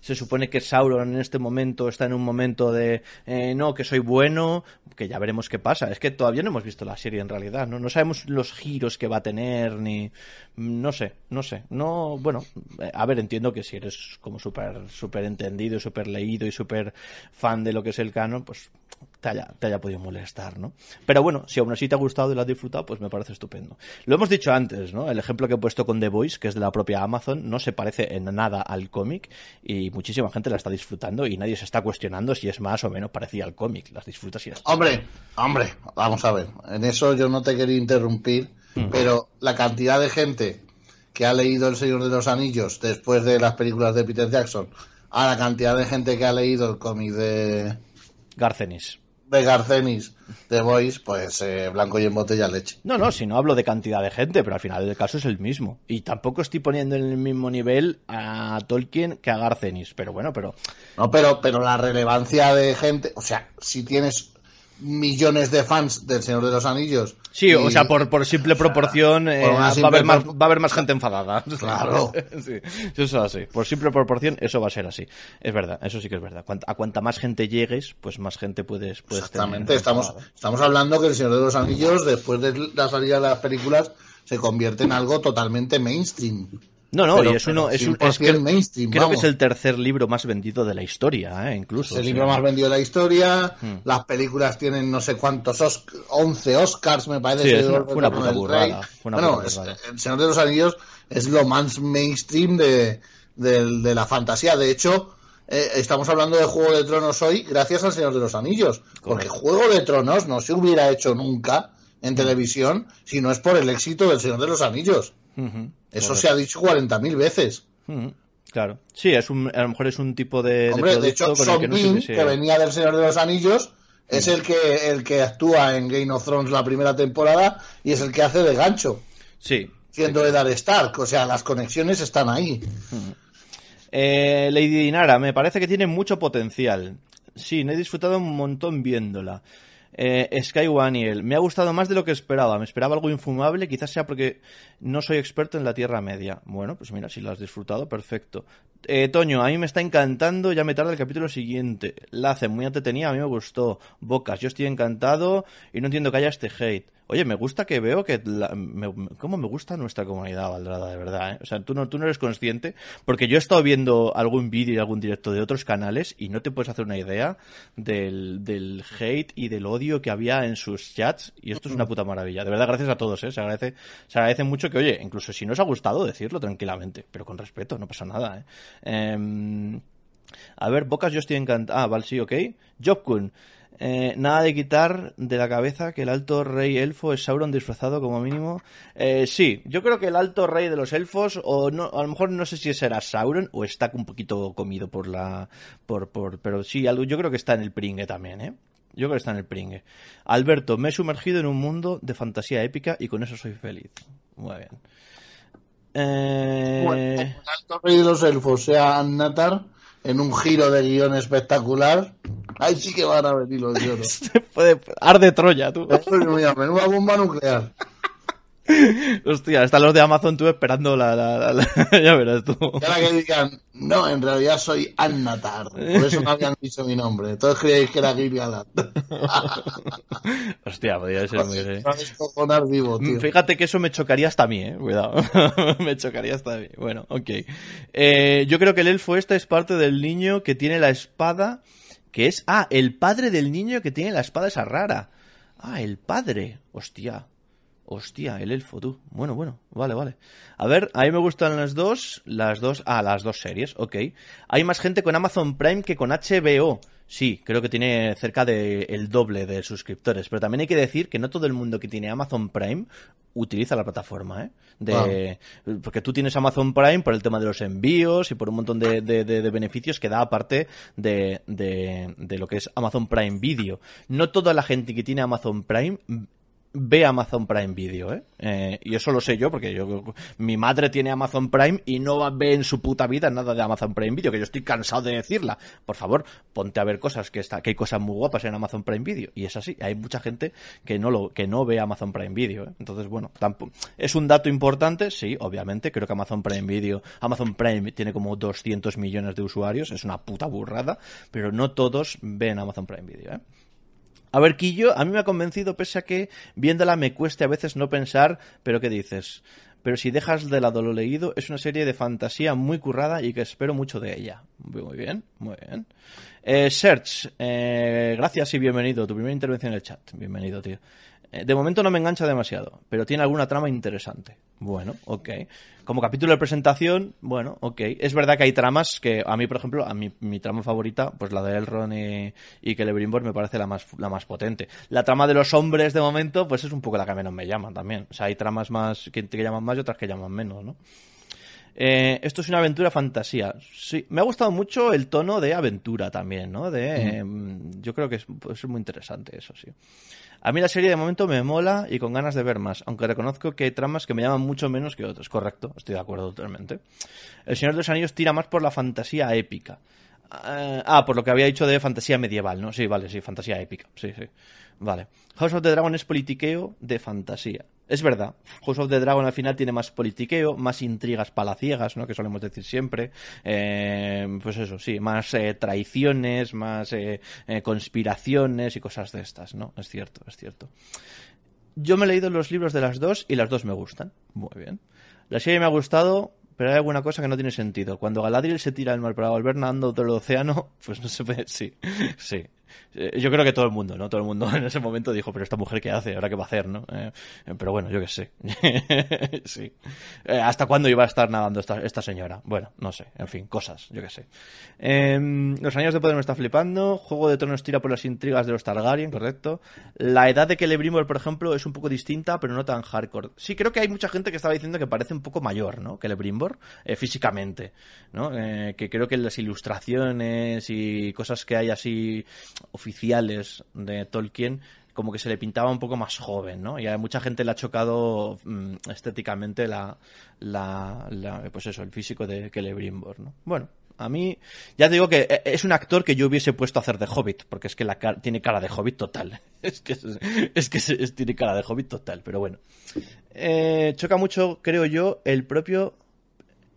se supone que Sauron en este momento está en un momento de, eh, no, que soy bueno, que ya veremos qué pasa. Es que todavía no hemos visto la serie en realidad, ¿no? No sabemos los giros que va a tener, ni, no sé, no sé, no, bueno, eh, a ver, entiendo que si eres como súper, súper entendido, súper leído y súper fan de lo que es el canon, pues te haya, te haya podido molestar, ¿no? Pero bueno, si aún así te ha gustado y lo has disfrutado, pues me parece estupendo. Lo hemos dicho antes, ¿no? El ejemplo que he puesto con The Voice, que es de la propia Amazon, no se parece en nada al cómic y muchísima gente la está disfrutando y nadie se está cuestionando si es más o menos parecida al cómic. Las disfrutas y ya Hombre, hombre, vamos a ver. En eso yo no te quería interrumpir, mm. pero la cantidad de gente que ha leído El Señor de los Anillos después de las películas de Peter Jackson a la cantidad de gente que ha leído el cómic de Garcenis de Garcenis de Boys, pues eh, blanco y en botella leche. No, no, si no hablo de cantidad de gente, pero al final del caso es el mismo. Y tampoco estoy poniendo en el mismo nivel a Tolkien que a Garcenis, pero bueno, pero... No, pero, pero la relevancia de gente, o sea, si tienes millones de fans del Señor de los Anillos. Sí, o sea, por, por simple proporción eh, va, a haber más, va a haber más gente enfadada. Claro. sí, eso es así. Por simple proporción, eso va a ser así. Es verdad, eso sí que es verdad. A cuanta más gente llegues, pues más gente puedes, puedes Exactamente, estamos, estamos hablando que el Señor de los Anillos, después de la salida de las películas, se convierte en algo totalmente mainstream. No, no, y es uno, es un es mainstream, creo que es el tercer libro más vendido de la historia, ¿eh? incluso. Es el libro más vendido de la historia, hmm. las películas tienen no sé cuántos, 11 Oscars me parece. Sí, fue una puta burrada. bueno, El Señor de los Anillos es lo más mainstream de, de, la fantasía. De hecho, eh, estamos hablando de Juego de Tronos hoy gracias al Señor de los Anillos, porque Juego de Tronos no se hubiera hecho nunca en televisión si no es por el éxito del Señor de los Anillos. Eso se ha dicho 40.000 veces. Claro. Sí, es un, a lo mejor es un tipo de, Hombre, de, hecho, Son que, que venía del Señor de los Anillos, es el que, el que actúa en Game of Thrones la primera temporada y es el que hace de gancho. Sí. Siendo de Dark Stark, o sea, las conexiones están ahí. Eh, Lady Dinara, me parece que tiene mucho potencial. Sí, me he disfrutado un montón viéndola. Eh, Sky me ha gustado más de lo que esperaba. Me esperaba algo infumable, quizás sea porque no soy experto en la Tierra Media. Bueno, pues mira, si lo has disfrutado, perfecto. Eh, Toño, a mí me está encantando, ya me tarda el capítulo siguiente. La hace muy entretenida, a mí me gustó. Bocas, yo estoy encantado y no entiendo que haya este hate. Oye, me gusta que veo que... me, ¿Cómo me gusta nuestra comunidad, Valdrada, de verdad? Eh? O sea, tú no, tú no eres consciente, porque yo he estado viendo algún vídeo y algún directo de otros canales y no te puedes hacer una idea del, del hate y del odio que había en sus chats y esto es una puta maravilla. De verdad, gracias a todos, ¿eh? Se agradece, se agradece mucho que, oye, incluso si no os ha gustado, decirlo tranquilamente, pero con respeto, no pasa nada, ¿eh? Em, a ver, Bocas, yo estoy encantado. Ah, vale, sí, ok. Jobkun. Eh, nada de quitar de la cabeza que el alto rey elfo es Sauron disfrazado como mínimo. Eh, sí, yo creo que el alto rey de los elfos, o no, a lo mejor no sé si será Sauron o está un poquito comido por la, por, por, pero sí, yo creo que está en el pringue también, ¿eh? Yo creo que está en el pringue. Alberto, me he sumergido en un mundo de fantasía épica y con eso soy feliz. Muy bien. Eh... el alto rey de los elfos sea Annatar en un giro de guion espectacular. Ahí sí que van a venir los lloros. arde Troya, tú. Menuda bomba nuclear. Hostia, están los de Amazon tú esperando la, la, ya verás tú. Ahora que digan, no, en realidad soy Annatar. Por eso no habían dicho mi nombre. Todos creéis que era Gil Hostia, podría ser muy vivo, tío. Fíjate que eso me chocaría hasta a mí, eh. Cuidado. me chocaría hasta a mí. Bueno, ok. Eh, yo creo que el elfo este es parte del niño que tiene la espada. Que es. Ah, el padre del niño que tiene la espada esa rara. Ah, el padre. Hostia. Hostia, el elfo, tú. Bueno, bueno, vale, vale. A ver, a mí me gustan las dos, las dos, ah, las dos series, ok. Hay más gente con Amazon Prime que con HBO. Sí, creo que tiene cerca del el doble de suscriptores, pero también hay que decir que no todo el mundo que tiene Amazon Prime utiliza la plataforma, ¿eh? De, Porque tú tienes Amazon Prime por el tema de los envíos y por un montón de, de beneficios que da aparte de, de, lo que es Amazon Prime Video. No toda la gente que tiene Amazon Prime ve Amazon Prime Video, ¿eh? ¿eh? Y eso lo sé yo, porque yo mi madre tiene Amazon Prime y no ve en su puta vida nada de Amazon Prime Video, que yo estoy cansado de decirla. Por favor, ponte a ver cosas que está, que hay cosas muy guapas en Amazon Prime Video. Y es así, hay mucha gente que no lo, que no ve Amazon Prime Video, ¿eh? Entonces, bueno, tampoco, es un dato importante, sí, obviamente, creo que Amazon Prime Video, Amazon Prime tiene como 200 millones de usuarios, es una puta burrada, pero no todos ven Amazon Prime Video, ¿eh? A ver, Quillo, a mí me ha convencido, pese a que viéndola me cueste a veces no pensar, pero ¿qué dices? Pero si dejas de lado lo leído, es una serie de fantasía muy currada y que espero mucho de ella. Muy bien, muy bien. Eh, Search, eh, gracias y bienvenido. Tu primera intervención en el chat. Bienvenido, tío. Eh, de momento no me engancha demasiado, pero tiene alguna trama interesante. Bueno, ok. Como capítulo de presentación, bueno, ok. Es verdad que hay tramas que a mí, por ejemplo, a mí, mi trama favorita, pues la de Elrond y, y Celebrimbor me parece la más, la más potente. La trama de los hombres, de momento, pues es un poco la que menos me llama también. O sea, hay tramas más que, que llaman más y otras que llaman menos, ¿no? Eh, esto es una aventura fantasía. Sí, me ha gustado mucho el tono de aventura también, ¿no? De, em, yo creo que es, es muy interesante eso, sí. A mí la serie de momento me mola y con ganas de ver más, aunque reconozco que hay tramas que me llaman mucho menos que otros. Correcto, estoy de acuerdo totalmente. El Señor de los Anillos tira más por la fantasía épica. Eh, ah, por lo que había dicho de fantasía medieval, ¿no? Sí, vale, sí, fantasía épica. Sí, sí. Vale. House of the Dragon es politiqueo de fantasía. Es verdad, House of the Dragon al final tiene más politiqueo, más intrigas palaciegas, ¿no? Que solemos decir siempre. Eh, pues eso, sí, más eh, traiciones, más conspiraciones y cosas de estas, ¿no? Es cierto, es cierto. Yo me he leído los libros de las dos y las dos me gustan. Muy bien. La serie me ha gustado, pero hay alguna cosa que no tiene sentido. Cuando Galadriel se tira al mar para volver nadando del océano, pues no se puede. Sí, sí. Eh, yo creo que todo el mundo, ¿no? Todo el mundo en ese momento dijo, pero esta mujer qué hace, ahora qué va a hacer, ¿no? Eh, pero bueno, yo qué sé. sí. ¿Hasta cuándo iba a estar nadando esta, esta señora? Bueno, no sé, en fin, cosas, yo qué sé. Em, los años de poder me está flipando, Juego de Tronos tira por las intrigas de los Targaryen, correcto. La edad de Celebrimbor, por ejemplo, es un poco distinta, pero no tan hardcore. Sí, creo que hay mucha gente que estaba diciendo que parece un poco mayor, ¿no? Celebrimbor, físicamente, ¿no? que creo que las ilustraciones y cosas que hay así oficiales de Tolkien como que se le pintaba un poco más joven, ¿no? Y a mucha gente le ha chocado mm, estéticamente la, la, pues eso, el físico de Celebrimbor, ¿no? Bueno, a mí, ya digo que eh, es un actor que yo hubiese puesto a hacer de Hobbit, porque es que la tiene cara de Hobbit total. es que, es, que tiene cara de Hobbit total, pero bueno. Eh, choca mucho, creo yo, el propio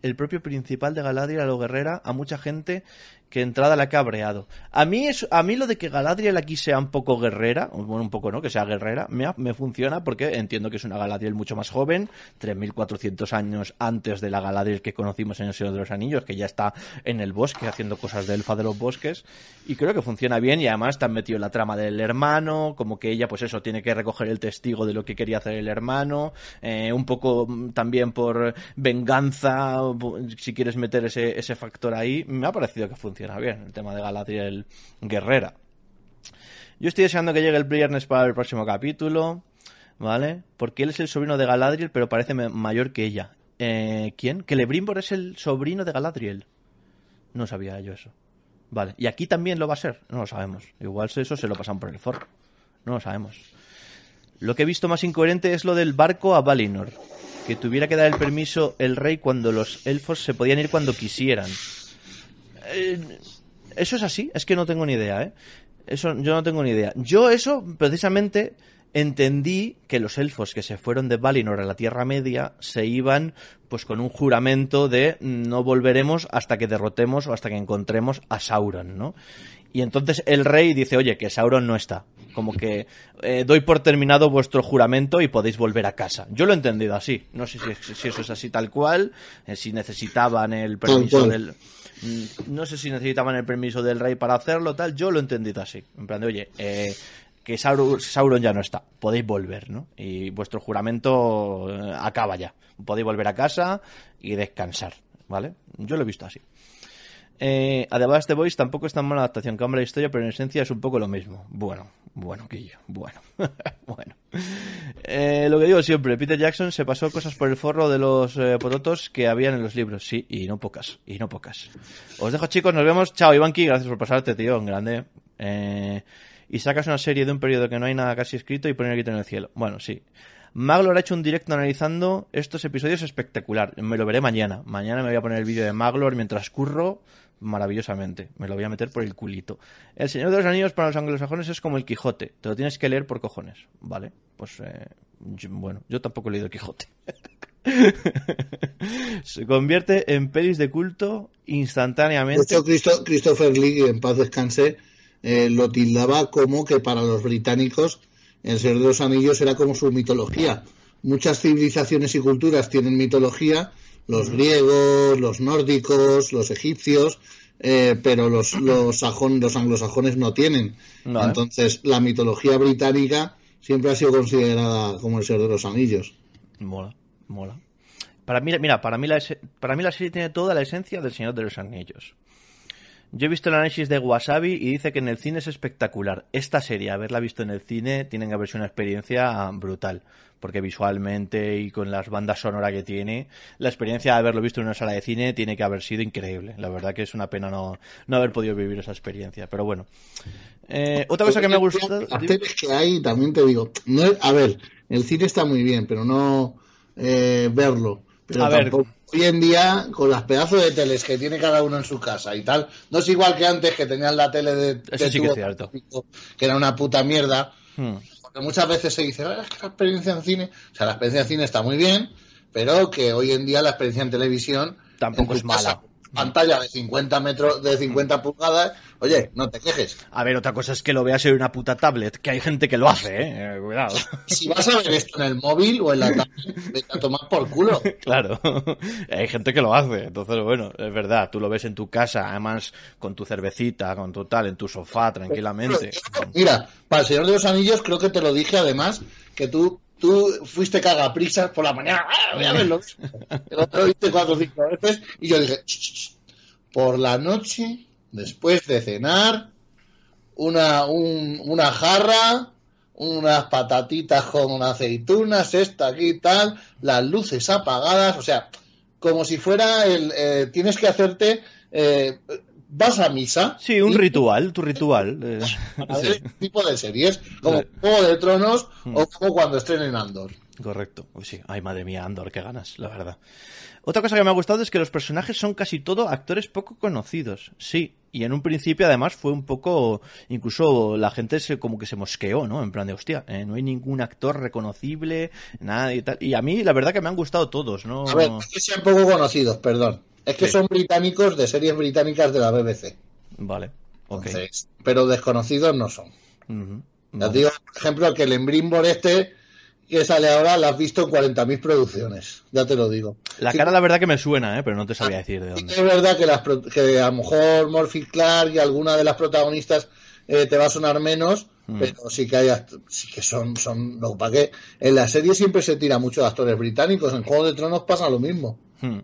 el propio principal de Galadriel a lo guerrera a mucha gente que entrada la ha cabreado. A mí, es, a mí lo de que Galadriel aquí sea un poco guerrera, bueno, un poco no, que sea guerrera, me, me funciona porque entiendo que es una Galadriel mucho más joven, 3.400 años antes de la Galadriel que conocimos en el Señor de los Anillos, que ya está en el bosque haciendo cosas de elfa de los bosques, y creo que funciona bien y además está metido la trama del hermano, como que ella pues eso, tiene que recoger el testigo de lo que quería hacer el hermano, eh, un poco también por venganza, si quieres meter ese, ese factor ahí, me ha parecido que funciona bien, el tema de Galadriel Guerrera. Yo estoy deseando que llegue el viernes para el próximo capítulo, ¿vale? Porque él es el sobrino de Galadriel, pero parece mayor que ella. Eh, ¿Quién? Que Lebrimbor es el sobrino de Galadriel. No sabía yo eso. Vale. ¿Y aquí también lo va a ser? No lo sabemos. Igual eso se lo pasan por el forro. No lo sabemos. Lo que he visto más incoherente es lo del barco a Valinor. Que tuviera que dar el permiso el rey cuando los elfos se podían ir cuando quisieran. Eh, eso es así, es que no tengo ni idea, ¿eh? Eso yo no tengo ni idea. Yo eso precisamente entendí que los elfos que se fueron de Valinor a la Tierra Media se iban pues con un juramento de no volveremos hasta que derrotemos o hasta que encontremos a Sauron, ¿no? Y entonces el rey dice, oye, que Sauron no está. Como que eh, doy por terminado vuestro juramento y podéis volver a casa. Yo lo he entendido así. No sé si, eso es así tal cual, eh, si necesitaban el permiso del... Mm, no sé si necesitaban el permiso del rey para hacerlo, tal. Yo lo he entendido así. En plan de, oye, eh, que Sauron, ya no está. Podéis volver, ¿no? Y vuestro juramento eh, acaba ya. Podéis volver a casa y descansar, ¿vale? Yo lo he visto así. Eh, además, The Voice tampoco es tan mala adaptación que la historia, pero en esencia es un poco lo mismo. Bueno, bueno, que yo, bueno, bueno. Eh, lo que digo siempre, Peter Jackson se pasó cosas por el forro de los eh, porotos que habían en los libros, sí, y no pocas, y no pocas. Os dejo chicos, nos vemos. Chao, Ivanki, gracias por pasarte, tío, grande. Eh, y sacas una serie de un periodo que no hay nada casi escrito y poner grito en el cielo. Bueno, sí. Maglor ha hecho un directo analizando estos episodios espectacular. Me lo veré mañana. Mañana me voy a poner el vídeo de Maglor mientras curro maravillosamente. Me lo voy a meter por el culito. El Señor de los Anillos para los anglosajones es como el Quijote. Te lo tienes que leer por cojones. Vale, pues eh, bueno, yo tampoco he leído el Quijote. Se convierte en pelis de culto instantáneamente. Christopher Lee, en paz descanse, eh, lo tildaba como que para los británicos el Señor de los Anillos era como su mitología. Muchas civilizaciones y culturas tienen mitología los griegos, los nórdicos, los egipcios, eh, pero los, los, los anglosajones no tienen. Entonces, la mitología británica siempre ha sido considerada como el Señor de los Anillos. Mola, mola. Para mí, mira, para mí, la, para mí la serie tiene toda la esencia del Señor de los Anillos. Yo he visto el análisis de Wasabi y dice que en el cine es espectacular. Esta serie, haberla visto en el cine, tiene que haber sido una experiencia brutal. Porque visualmente y con las bandas sonoras que tiene, la experiencia de haberlo visto en una sala de cine tiene que haber sido increíble. La verdad que es una pena no, no haber podido vivir esa experiencia. Pero bueno. Eh, otra cosa que me gusta. Las que hay, también te digo. No a ver, el cine está muy bien, pero no eh, verlo. Pero a ver hoy en día, con las pedazos de teles que tiene cada uno en su casa y tal, no es igual que antes que tenían la tele de, Eso sí que, es cierto. que era una puta mierda. Hmm. Muchas veces se dice, ah, es que la experiencia en cine, o sea, la experiencia en cine está muy bien, pero que hoy en día la experiencia en televisión tampoco es mala. Pantalla de 50 metros, de 50 pulgadas, oye, no te quejes. A ver, otra cosa es que lo veas en una puta tablet, que hay gente que lo hace, eh, eh cuidado. Si vas a ver esto en el móvil o en la tablet, vete a tomar por culo. Claro, hay gente que lo hace, entonces bueno, es verdad, tú lo ves en tu casa, además con tu cervecita, con tu tal, en tu sofá, tranquilamente. Mira, para el Señor de los Anillos creo que te lo dije además, que tú tú fuiste cagaprisas por la mañana, ¡ah, voy a verlo! El otro viste cuatro o cinco veces y yo dije, por la noche, después de cenar, una, una jarra, unas patatitas con aceitunas, esta aquí y tal, las luces apagadas, o sea, como si fuera el... Eh, tienes que hacerte... Eh, vas a misa. Sí, un ritual, tu ritual. Eh, este tipo de series, como Juego de Tronos hmm. o como cuando estrenen Andor. Correcto. sí, ay madre mía, Andor, qué ganas, la verdad. Otra cosa que me ha gustado es que los personajes son casi todo actores poco conocidos. Sí, y en un principio además fue un poco, incluso la gente se como que se mosqueó, ¿no? En plan de, hostia, eh, no hay ningún actor reconocible, nada y tal. Y a mí la verdad que me han gustado todos, ¿no? A ver, es que sean poco conocidos, perdón. Es que son británicos de series británicas de la BBC. Vale, ok. pero desconocidos no son. digo, por ejemplo, que el Embrimbor este que sale ahora la has visto en 40.000 producciones, ya te lo digo. La cara la verdad que me suena, ¿eh? pero no te sabía decir de dónde. Es verdad que, las, que a lo mejor Morphy Clark y alguna de las protagonistas eh, te va a sonar menos, mm. pero sí que hay sí que son son no, para qué en la serie siempre se tira mucho de actores británicos en Juego de Tronos pasa lo mismo hmm.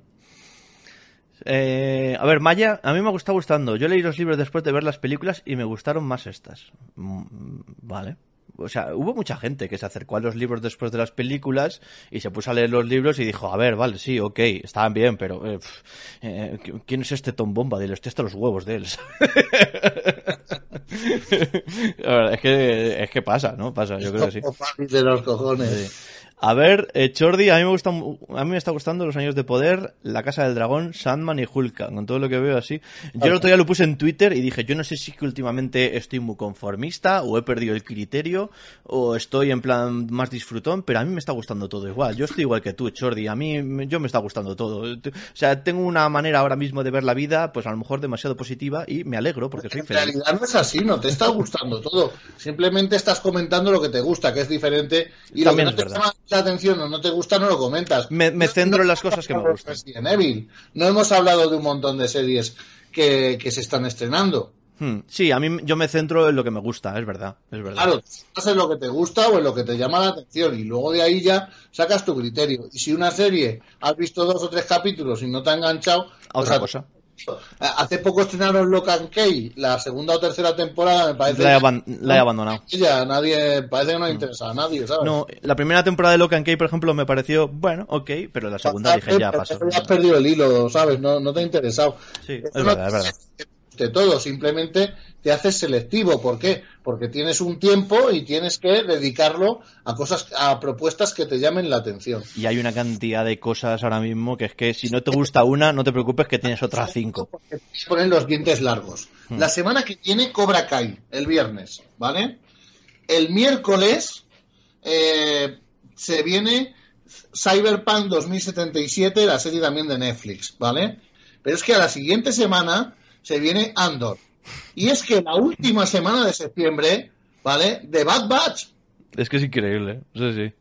Eh, a ver, Maya, a mí me está gustando. Yo leí los libros después de ver las películas y me gustaron más estas. Mm, vale. O sea, hubo mucha gente que se acercó a los libros después de las películas y se puso a leer los libros y dijo, a ver, vale, sí, ok, estaban bien, pero eh, eh, ¿quién es este Tom Bomba? Dile, estoy hasta los huevos de él. es que, es que pasa, ¿no? Pasa, yo creo que sí. De los cojones. A ver, eh, Chordi, a mí me gusta, a mí me está gustando Los Años de Poder, La Casa del Dragón, Sandman y Hulka, con todo lo que veo así. Yo el otro día lo puse en Twitter y dije, yo no sé si que últimamente estoy muy conformista o he perdido el criterio o estoy en plan más disfrutón, pero a mí me está gustando todo igual. Yo estoy igual que tú, Chordi, a mí yo me está gustando todo. O sea, tengo una manera ahora mismo de ver la vida, pues a lo mejor demasiado positiva y me alegro porque soy feliz. En realidad no es así, no te está gustando todo. Simplemente estás comentando lo que te gusta, que es diferente y También lo que no te la atención o no te gusta, no lo comentas. Me, centro en las cosas que me gustan. No hemos hablado de un montón de series que, se están estrenando. Hmm. Sí, a mí yo me centro en lo que me gusta, es verdad, es verdad. Claro, en lo que te gusta o en lo que te llama la atención y luego de ahí ya sacas tu criterio. Y si una serie has visto dos o tres capítulos y no te ha enganchado, otra pues cosa. Hace poco estrenaron Locan Key, la segunda o tercera temporada, me parece. La he, abandonado. Ya, nadie, parece que no le interesa a nadie, ¿sabes? No, la primera temporada de Locan Key, por ejemplo, me pareció, bueno, ok, pero la segunda dije, ya pasó. has perdido el hilo, ¿sabes? No, no te ha interesado. Sí, es verdad, es verdad de todo, simplemente te haces selectivo. ¿Por qué? Porque tienes un tiempo y tienes que dedicarlo a cosas, a propuestas que te llamen la atención. Y hay una cantidad de cosas ahora mismo que es que si no te gusta una, no te preocupes que tienes otras cinco. Ponen los dientes largos. Hmm. La semana que viene Cobra Kai, el viernes, ¿vale? El miércoles eh, se viene Cyberpunk 2077, la serie también de Netflix, ¿vale? Pero es que a la siguiente semana se viene Andor. Y es que la última semana de septiembre, ¿vale? De Bad Batch. Es que es increíble, sí, sí.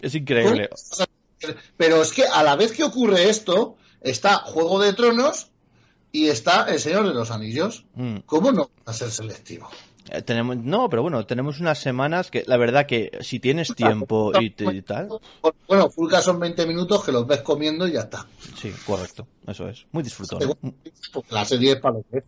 Es increíble. Pero es que a la vez que ocurre esto, está Juego de Tronos y está El Señor de los Anillos. Mm. ¿Cómo no va a ser selectivo? Eh, tenemos, no, pero bueno, tenemos unas semanas que la verdad que si tienes tiempo y, tal. Bueno, Fulca son 20 minutos que los ves comiendo y ya está. Sí, correcto, eso es. Muy disfrutón. La serie es para lo que es.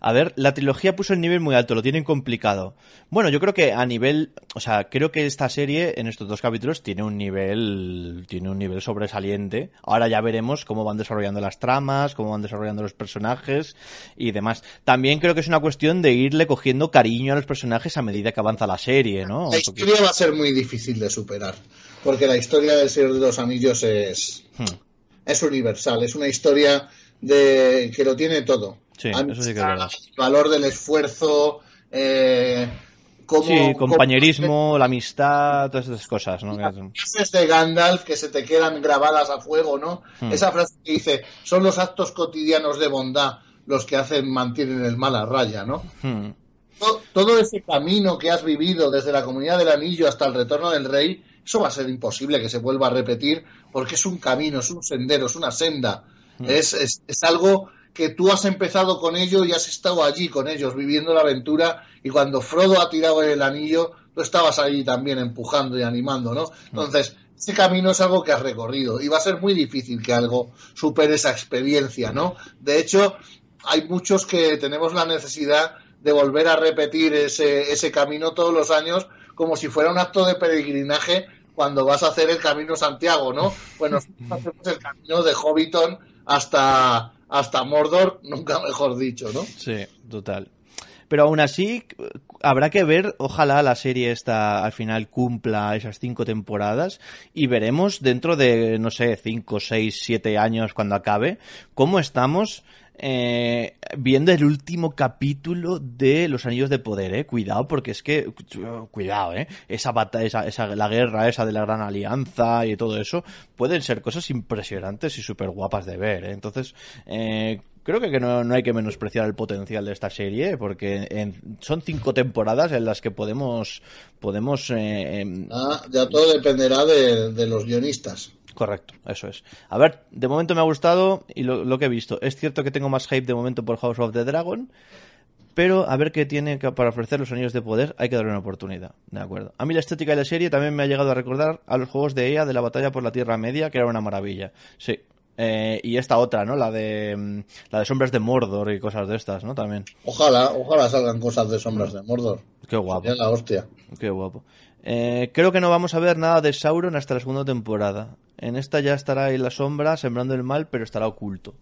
A ver, la trilogía puso el nivel muy alto, lo tienen complicado. Bueno, yo creo que a nivel, o sea, creo que esta serie en estos dos capítulos tiene un nivel, tiene un nivel sobresaliente. Ahora ya veremos cómo van desarrollando las tramas, cómo van desarrollando los personajes y demás. También creo que es una cuestión de irle cogiendo cariño a los personajes a medida que avanza la serie, ¿no? La historia va a ser muy difícil de superar, porque la historia del Señor de los Anillos es, hmm. es universal, es una historia de que lo tiene todo Sí, eso sí que es verdad. Valor del esfuerzo, eh, sí, compañerismo, la amistad, todas esas cosas, ¿no? Frases de Gandalf que se te quedan grabadas a fuego, ¿no? Hmm. Esa frase que dice, son los actos cotidianos de bondad los que hacen, mantienen el mal a raya, ¿no? Hmm. Todo, ese camino que has vivido desde la comunidad del anillo hasta el retorno del rey, eso va a ser imposible que se vuelva a repetir porque es un camino, es un sendero, es una senda. Hmm. Es, es, es algo que tú has empezado con ello y has estado allí con ellos viviendo la aventura y cuando Frodo ha tirado el anillo, tú estabas allí también empujando y animando, ¿no? Entonces, ese camino es algo que has recorrido y va a ser muy difícil que algo supere esa experiencia, ¿no? De hecho, hay muchos que tenemos la necesidad de volver a repetir ese, ese camino todos los años como si fuera un acto de peregrinaje cuando vas a hacer el camino Santiago, ¿no? Bueno, hacemos el camino de Hobbiton hasta hasta Mordor, nunca mejor dicho, ¿no? Sí, total. Pero aún así, habrá que ver, ojalá la serie esta al final cumpla esas cinco temporadas y veremos dentro de, no sé, cinco, seis, siete años cuando acabe, cómo estamos eh, viendo el último capítulo de Los Anillos de Poder, eh. Cuidado, porque es que, cuidado, eh. Esa batalla, esa, la guerra esa de la Gran Alianza y todo eso, pueden ser cosas impresionantes y súper guapas de ver, ¿eh? Entonces, eh, creo que, no, no, hay que menospreciar el potencial de esta serie, porque son cinco temporadas en las que podemos, podemos, eh, em, ah, ya todo dependerá de, de los guionistas. Correcto, eso es. A ver, de momento me ha gustado y lo, que he visto. Es cierto que tengo más hype de momento por House of the Dragon, pero a ver qué tiene para ofrecer los anillos de poder, hay que darle una oportunidad, ¿de acuerdo? A mí la estética de la serie también me ha llegado a recordar a los juegos de EA de la batalla por la Tierra Media, que era una maravilla. Sí. Eh, y esta otra, ¿no? La de mm, la de sombras de Mordor y cosas de estas, ¿no? También. Ojalá, ojalá salgan cosas de sombras de Mordor. Qué guapo. la hostia. Qué guapo. Eh, creo que no vamos a ver nada de Sauron hasta la segunda temporada. En esta ya estará en la sombra, sembrando el mal, pero estará oculto.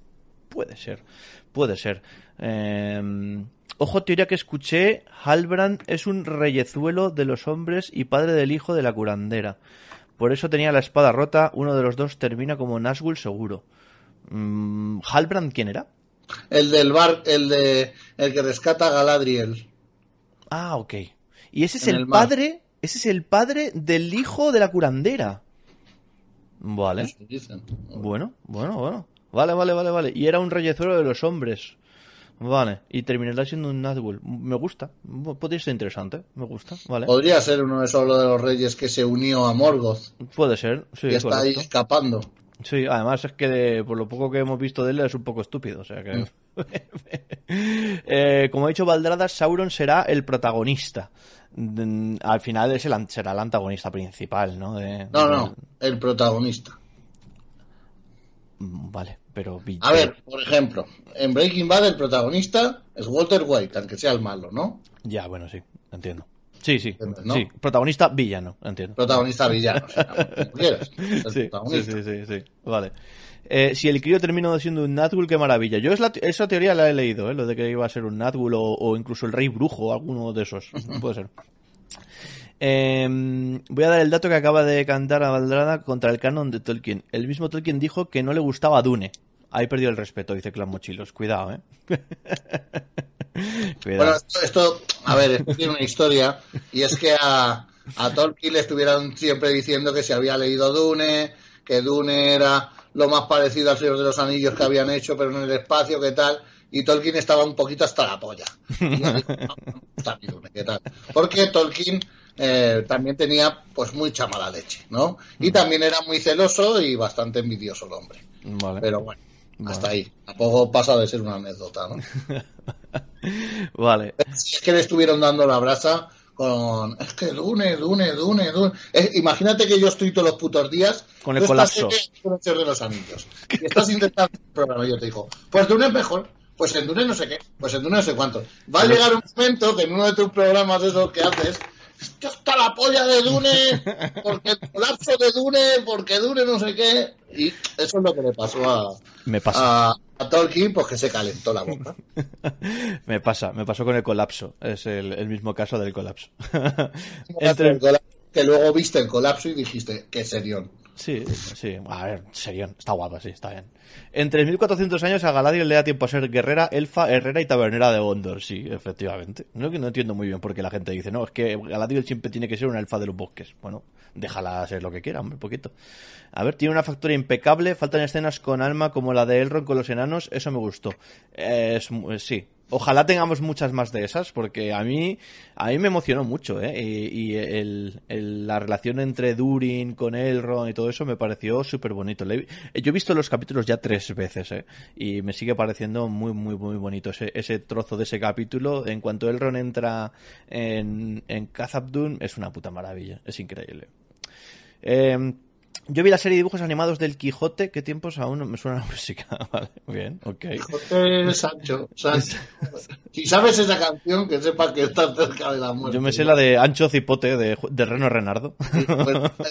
Puede ser, puede ser. Em, ojo, teoría que escuché, Halbrand es un reyezuelo de los hombres y padre del hijo de la curandera. Por eso tenía la espada rota, uno de los dos termina como Nazgûl seguro. Mm, ¿Halbrand quién era? El del bar, el de el que rescata a Galadriel. Ah, ok. Y ese es el padre, ese es el padre del hijo de la curandera. Vale. Bueno, bueno, bueno. Vale, vale, vale, vale. Y era un reyezuelo de los hombres. Vale. Y terminará siendo un Nazgûl. Me gusta. Podría ser interesante. Me gusta. Vale. Podría ser uno de esos de los reyes que se unió a Morgoth. Puede ser, sí. Y está ahí escapando. Sí, además es que por lo poco que hemos visto de él es un poco estúpido. O sea que. Mm. Eh, como ha dicho Valdrada, Sauron será el protagonista al final es el, será el antagonista principal, ¿no? no, no, el protagonista. Mm, vale, pero... A ver, por ejemplo, en Breaking Bad el protagonista es Walter White, aunque sea el malo, ¿no? Ya, bueno, sí, entiendo. Sí, sí, sí. Protagonista villano, entiendo. Protagonista villano, sí, sí, sí, sí, vale. Eh, si el crío terminó siendo un Nazgûl, qué maravilla. Yo esa teoría la he leído, ¿eh? lo de que iba a ser un Nazgûl o, incluso el rey brujo, alguno de esos. Puede ser. Em, voy a dar el dato que acaba de cantar a Valdrada contra el canon de Tolkien. El mismo Tolkien dijo que no le gustaba Dune. Ahí perdió el respeto, dice Clan Mochilos. Cuidado, ¿eh? Cuidado. Bueno, esto, a ver, esto tiene una historia y es que a, a Tolkien le estuvieron siempre diciendo que se había leído Dune, que Dune era lo más parecido al Señor de los Anillos que habían hecho, pero en el espacio, ¿qué tal? Y Tolkien estaba un poquito hasta la polla. ¿qué tal? Porque Tolkien eh, también tenía pues mucha mala leche, ¿no? Y también era muy celoso y bastante envidioso el hombre. Pero bueno, hasta ahí. A poco pasa de ser una anécdota, ¿no? vale. Es que le estuvieron dando la brasa con es que Dune, Dune, Dune, Dune. imagínate que yo estoy todos los putos días con el colapso de los anillos y estás intentando el programa y yo te digo, pues Dune es mejor, pues en Dune no sé qué, pues en Dune no sé cuánto. Va a llegar un momento que en uno de tus programas eso que haces esto está la polla de Dune, porque el colapso de Dune, porque Dune no sé qué. Y eso es lo que le pasó a, me pasa. a, Tolkien, pues que se calentó la boca. me pasa, me pasó con el colapso. Es el, mismo caso del colapso. que luego viste el colapso y dijiste, qué serión. Sí, sí. A ver, serio, está guapa, sí, está bien. En 3.400 años a Galadriel le da tiempo a ser guerrera, elfa, herrera y tabernera de Gondor. Sí, efectivamente. No, no entiendo muy bien por qué la gente dice, no, es que Galadriel siempre tiene que ser una elfa de los bosques. Bueno, déjala ser lo que quiera, un poquito. A ver, tiene una factura impecable, faltan escenas con alma como la de Elrond con los enanos, eso me gustó. Es, sí, Ojalá tengamos muchas más de esas, porque a mí, a mí me emocionó mucho, ¿eh? Y, el, la relación entre Durin con Elrond y todo eso me pareció súper bonito. yo he visto los capítulos ya tres veces, ¿eh? Y me sigue pareciendo muy, muy, muy bonito ese, ese trozo de ese capítulo. En cuanto Elrond entra en, en Khazad-dûm, es una puta maravilla. Es increíble. Eh, yo vi la serie de dibujos animados del Quijote. ¿Qué tiempos aún me suena la música? Vale, bien, ok. Quijote es Sancho. si sabes esa canción, que sepa que está cerca de la muerte. Yo me sé la de Ancho Cipote de, de Reno Renardo.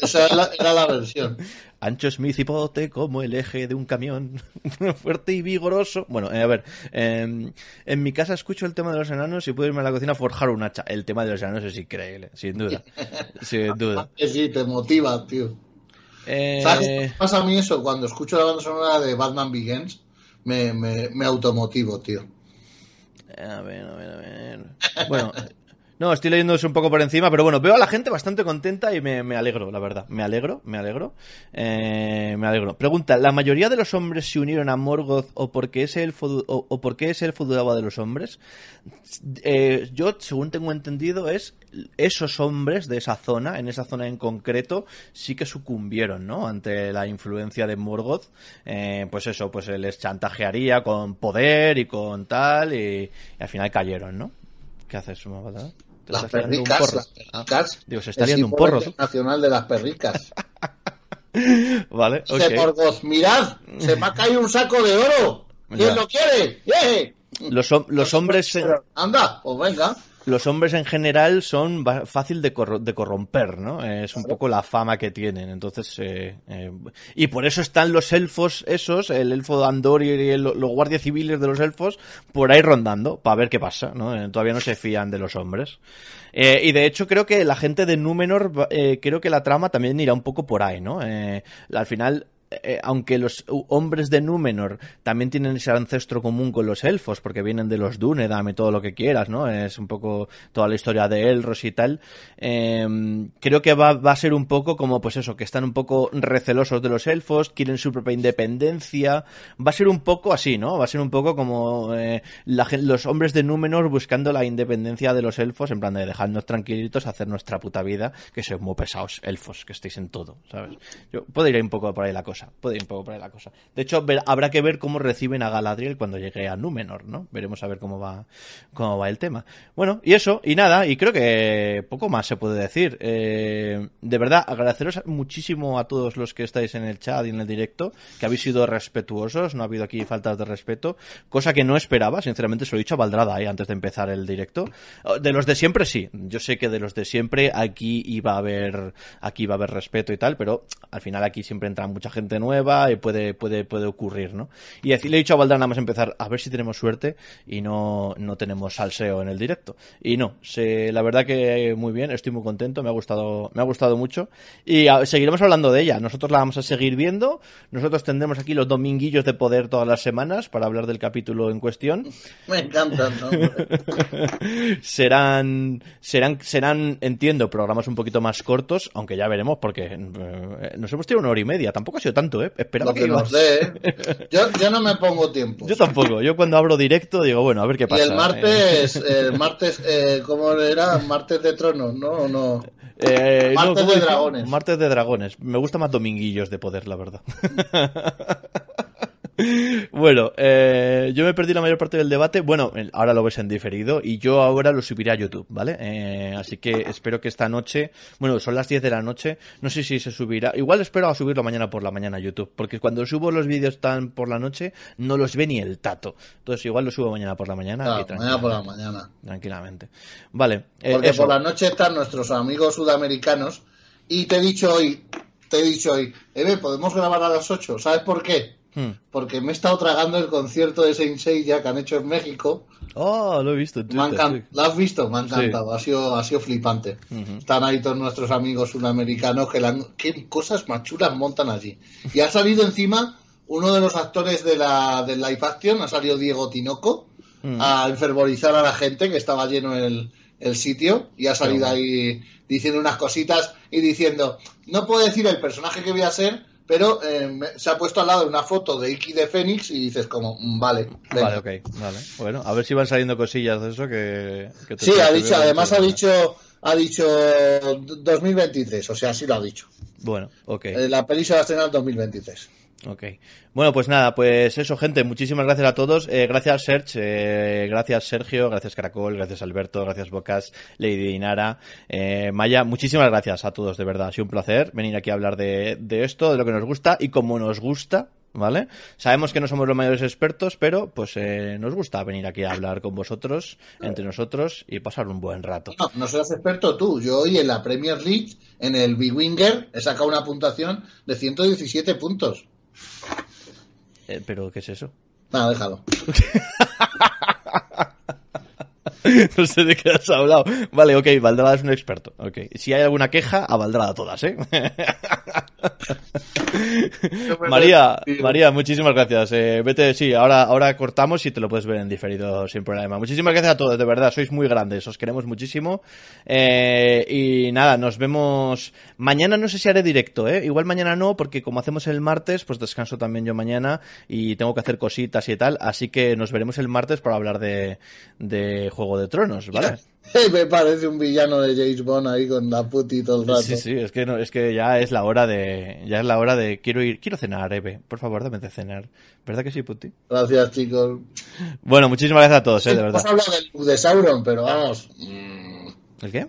esa era la, versión. Ancho es mi cipote como el eje de un camión. Fuerte y vigoroso. Bueno, eh, a ver. en mi casa escucho el tema de los enanos y puedo irme a la cocina a forjar un hacha. El tema de los enanos es increíble, sin duda. sin duda. Sí, te motiva, tío. ¿Sabes qué eh, pasa a mí eso? Cuando escucho la banda sonora de Batman Begins, me, me, me automotivo, tío. A ver, a ver, a ver. Bueno, no, estoy leyendo eso un poco por encima, pero bueno, veo a la gente bastante contenta y me, alegro, la verdad. Me alegro, me alegro. Eh, me alegro. Pregunta, ¿la mayoría de los hombres se unieron a Morgoth o porque ese elfo, o, o porque elfo dudaba de los hombres? Eh, yo, según tengo entendido, es esos hombres de esa zona, en esa zona en concreto, sí que sucumbieron, ¿no? Ante la influencia de Morgoth. Eh, pues eso, pues les chantajearía con poder y con tal, y, al final cayeron, ¿no? ¿Qué haces, Las las perricas, las perricas. Digo, se está liando un porro. Nacional de las perricas. vale, okay. por mirad, se me ha caído un saco de oro. ¿Quién lo quiere? Los, los hombres... Anda, pues venga los hombres en general son fácil de, de corromper, ¿no? Es un poco la fama que tienen. Entonces, eh, eh, y por eso están los elfos esos, el elfo de Andor y los guardias civiles de los elfos, por ahí rondando, para ver qué pasa, ¿no? Eh, todavía no se fían de los hombres. y de hecho creo que la gente de Númenor, creo que la trama también irá un poco por ahí, ¿no? al final eh, aunque los hombres de Númenor también tienen ese ancestro común con los elfos, porque vienen de los Dúnedain todo lo que quieras, ¿no? Es un poco toda la historia de Elros y tal. Em, creo que va, a ser un poco como, pues eso, que están un poco recelosos de los elfos, quieren su propia independencia. Va a ser un poco así, ¿no? Va a ser un poco como eh, los hombres de Númenor buscando la independencia de los elfos, en plan de dejarnos tranquilitos, hacer nuestra puta vida, que sois muy pesados, elfos, que estéis en todo, ¿sabes? Yo puedo ir un poco por ahí la cosa. Poco la cosa. De hecho, habrá que ver cómo reciben a Galadriel cuando llegue a Númenor, ¿no? Veremos a ver cómo va, cómo va el tema. Bueno, y eso, y nada, y creo que poco más se puede decir. Eh, de verdad, agradeceros muchísimo a todos los que estáis en el chat y en el directo, que habéis sido respetuosos, no ha habido aquí faltas de respeto, cosa que no esperaba, sinceramente se lo he dicho a Valdrada ahí antes de empezar el directo. De los de siempre sí, yo sé que de los de siempre aquí iba a haber, aquí iba a haber respeto y tal, pero al final aquí siempre entra mucha gente nueva y puede, puede, puede ocurrir, ¿no? Y así le he dicho a Valdrán nada más empezar, a ver si tenemos suerte y no, no tenemos salseo en el directo. Y no, se, la verdad que muy bien, estoy muy contento, me ha gustado, me ha gustado mucho. Y seguiremos hablando de ella. Nosotros la vamos a seguir viendo. Nosotros tendremos aquí los dominguillos de poder todas las semanas para hablar del capítulo en cuestión. Me encantan, serán, serán, serán, entiendo, programas un poquito más cortos, aunque ya veremos porque eh, nos hemos tenido una hora y media. Tampoco ha sido tanto, ¿eh? Esperaba que, nos ¿eh? yo, yo, no me pongo tiempo. Yo tampoco. Yo cuando abro directo digo, bueno, a ver qué pasa. Y el martes, el martes, eh, ¿cómo era? Martes de tronos, ¿no? no? Eh, martes de dragones. Martes de dragones. Me gusta más dominguillos de poder, la verdad. bueno, eh, yo me perdí la mayor parte del debate. Bueno, ahora lo ves en diferido y yo ahora lo subiré a YouTube, ¿vale? Eh, así que espero que esta noche, bueno, son las 10 de la noche, no sé si se subirá. Igual espero a subirlo mañana por la mañana a YouTube, porque cuando subo los vídeos tan por la noche no los ve ni el tato. Entonces igual lo subo mañana por la mañana. mañana por la mañana. Tranquilamente. Vale. Eh, porque por la noche están nuestros amigos sudamericanos y te he dicho hoy, te he dicho hoy, Eve, podemos grabar a las 8. ¿Sabes por qué? Hmm. porque me he estado tragando el concierto de Saint ya que han hecho en México. Oh, lo he visto. ¿Lo has visto? Me ha encantado. Ha, sido, ha sido flipante. Están ahí todos nuestros amigos sudamericanos que qué cosas más chulas montan allí. Y ha salido encima uno de los actores de la del live action, ha salido Diego Tinoco, hmm. a enfervorizar a la gente que estaba lleno el, el sitio y ha salido ahí diciendo unas cositas y diciendo, no puedo decir el personaje que voy a ser, pero eh, se ha puesto al lado una foto de Iki de Fénix y dices como, mm, vale. Vale, ok, vale. Bueno, a ver si van saliendo cosillas de eso que... sí, ha dicho, además ha dicho, ha dicho 2023, o sea, sí lo ha dicho. Bueno, ok. Eh, la peli se va a estrenar en 2023. Ok. Bueno, pues nada, pues eso, gente. Muchísimas gracias a todos. Eh, gracias, Serge. Eh, gracias, Sergio. Gracias, Caracol. Gracias, Alberto. Gracias, Bocas. Lady Dinara. Eh, Maya, muchísimas gracias a todos, de verdad. Ha sido un placer venir aquí a hablar de, esto, de lo que nos gusta y como nos gusta, ¿vale? Sabemos que no somos los mayores expertos, pero pues eh, nos gusta venir aquí a hablar con vosotros, entre nosotros y pasar un buen rato. No, no seas experto tú. Yo hoy en la Premier League, en el Big Winger, he sacado una puntuación de 117 puntos. Eh, ¿Pero qué es eso? Nada, déjalo. no sé de qué has hablado. Vale, ok, Valdrada es un experto. Okay. Si hay alguna queja, a Valdrada todas, ¿eh? María, María, muchísimas gracias. Eh, vete, sí, ahora, ahora cortamos y te lo puedes ver en diferido sin problema. Muchísimas gracias a todos, de verdad, sois muy grandes, os queremos muchísimo. Eh, y nada, nos vemos mañana, no sé si haré directo, ¿eh? Igual mañana no, porque como hacemos el martes, pues descanso también yo mañana y tengo que hacer cositas y tal, así que nos veremos el martes para hablar de, de Juego de Tronos, ¿vale? Me parece un villano de James Bond ahí con la puti todo el rato. Sí, sí, es que no, es que ya es la hora de, ya es la hora de quiero ir, quiero cenar, Eve. Por favor, dame de cenar. ¿Verdad que sí, puti? Gracias, chicos. Bueno, muchísimas gracias a todos, eh, de verdad. Hemos hablado del look de Sauron, pero vamos. ¿El qué?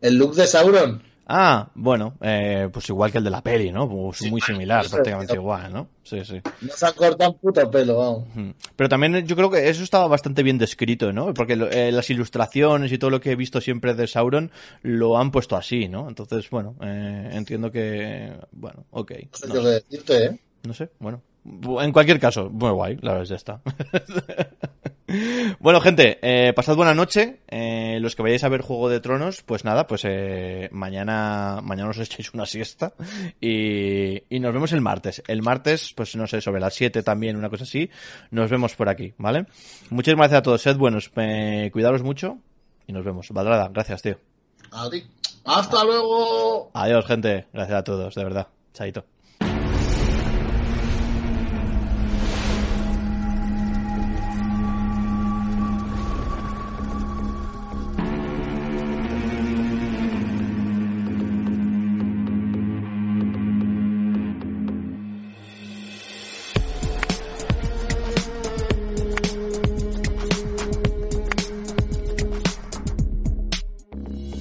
El look de Sauron. Ah, bueno, eh, pues igual que el de la peli, ¿no? Pues muy similar, prácticamente igual, ¿no? Sí, sí. No se han cortado un puto pelo, vamos. Pero también yo creo que eso estaba bastante bien descrito, ¿no? Porque eh, las ilustraciones y todo lo que he visto siempre de Sauron lo han puesto así, ¿no? Entonces, bueno, eh, entiendo que, bueno, ok. No sé qué decirte, ¿eh? No sé, bueno. En cualquier caso, muy guay, la verdad, ya está. bueno, gente, eh, pasad buena noche. Eh, los que vayáis a ver Juego de Tronos, pues nada, pues eh, mañana, mañana os echéis una siesta y, y nos vemos el martes. El martes, pues no sé, sobre las 7 también, una cosa así, nos vemos por aquí, ¿vale? Muchísimas gracias a todos, sed buenos, cuidaros mucho y nos vemos. Valdrada, gracias, tío. Hasta luego. Adiós, gente. Gracias a todos, de verdad. Chaito.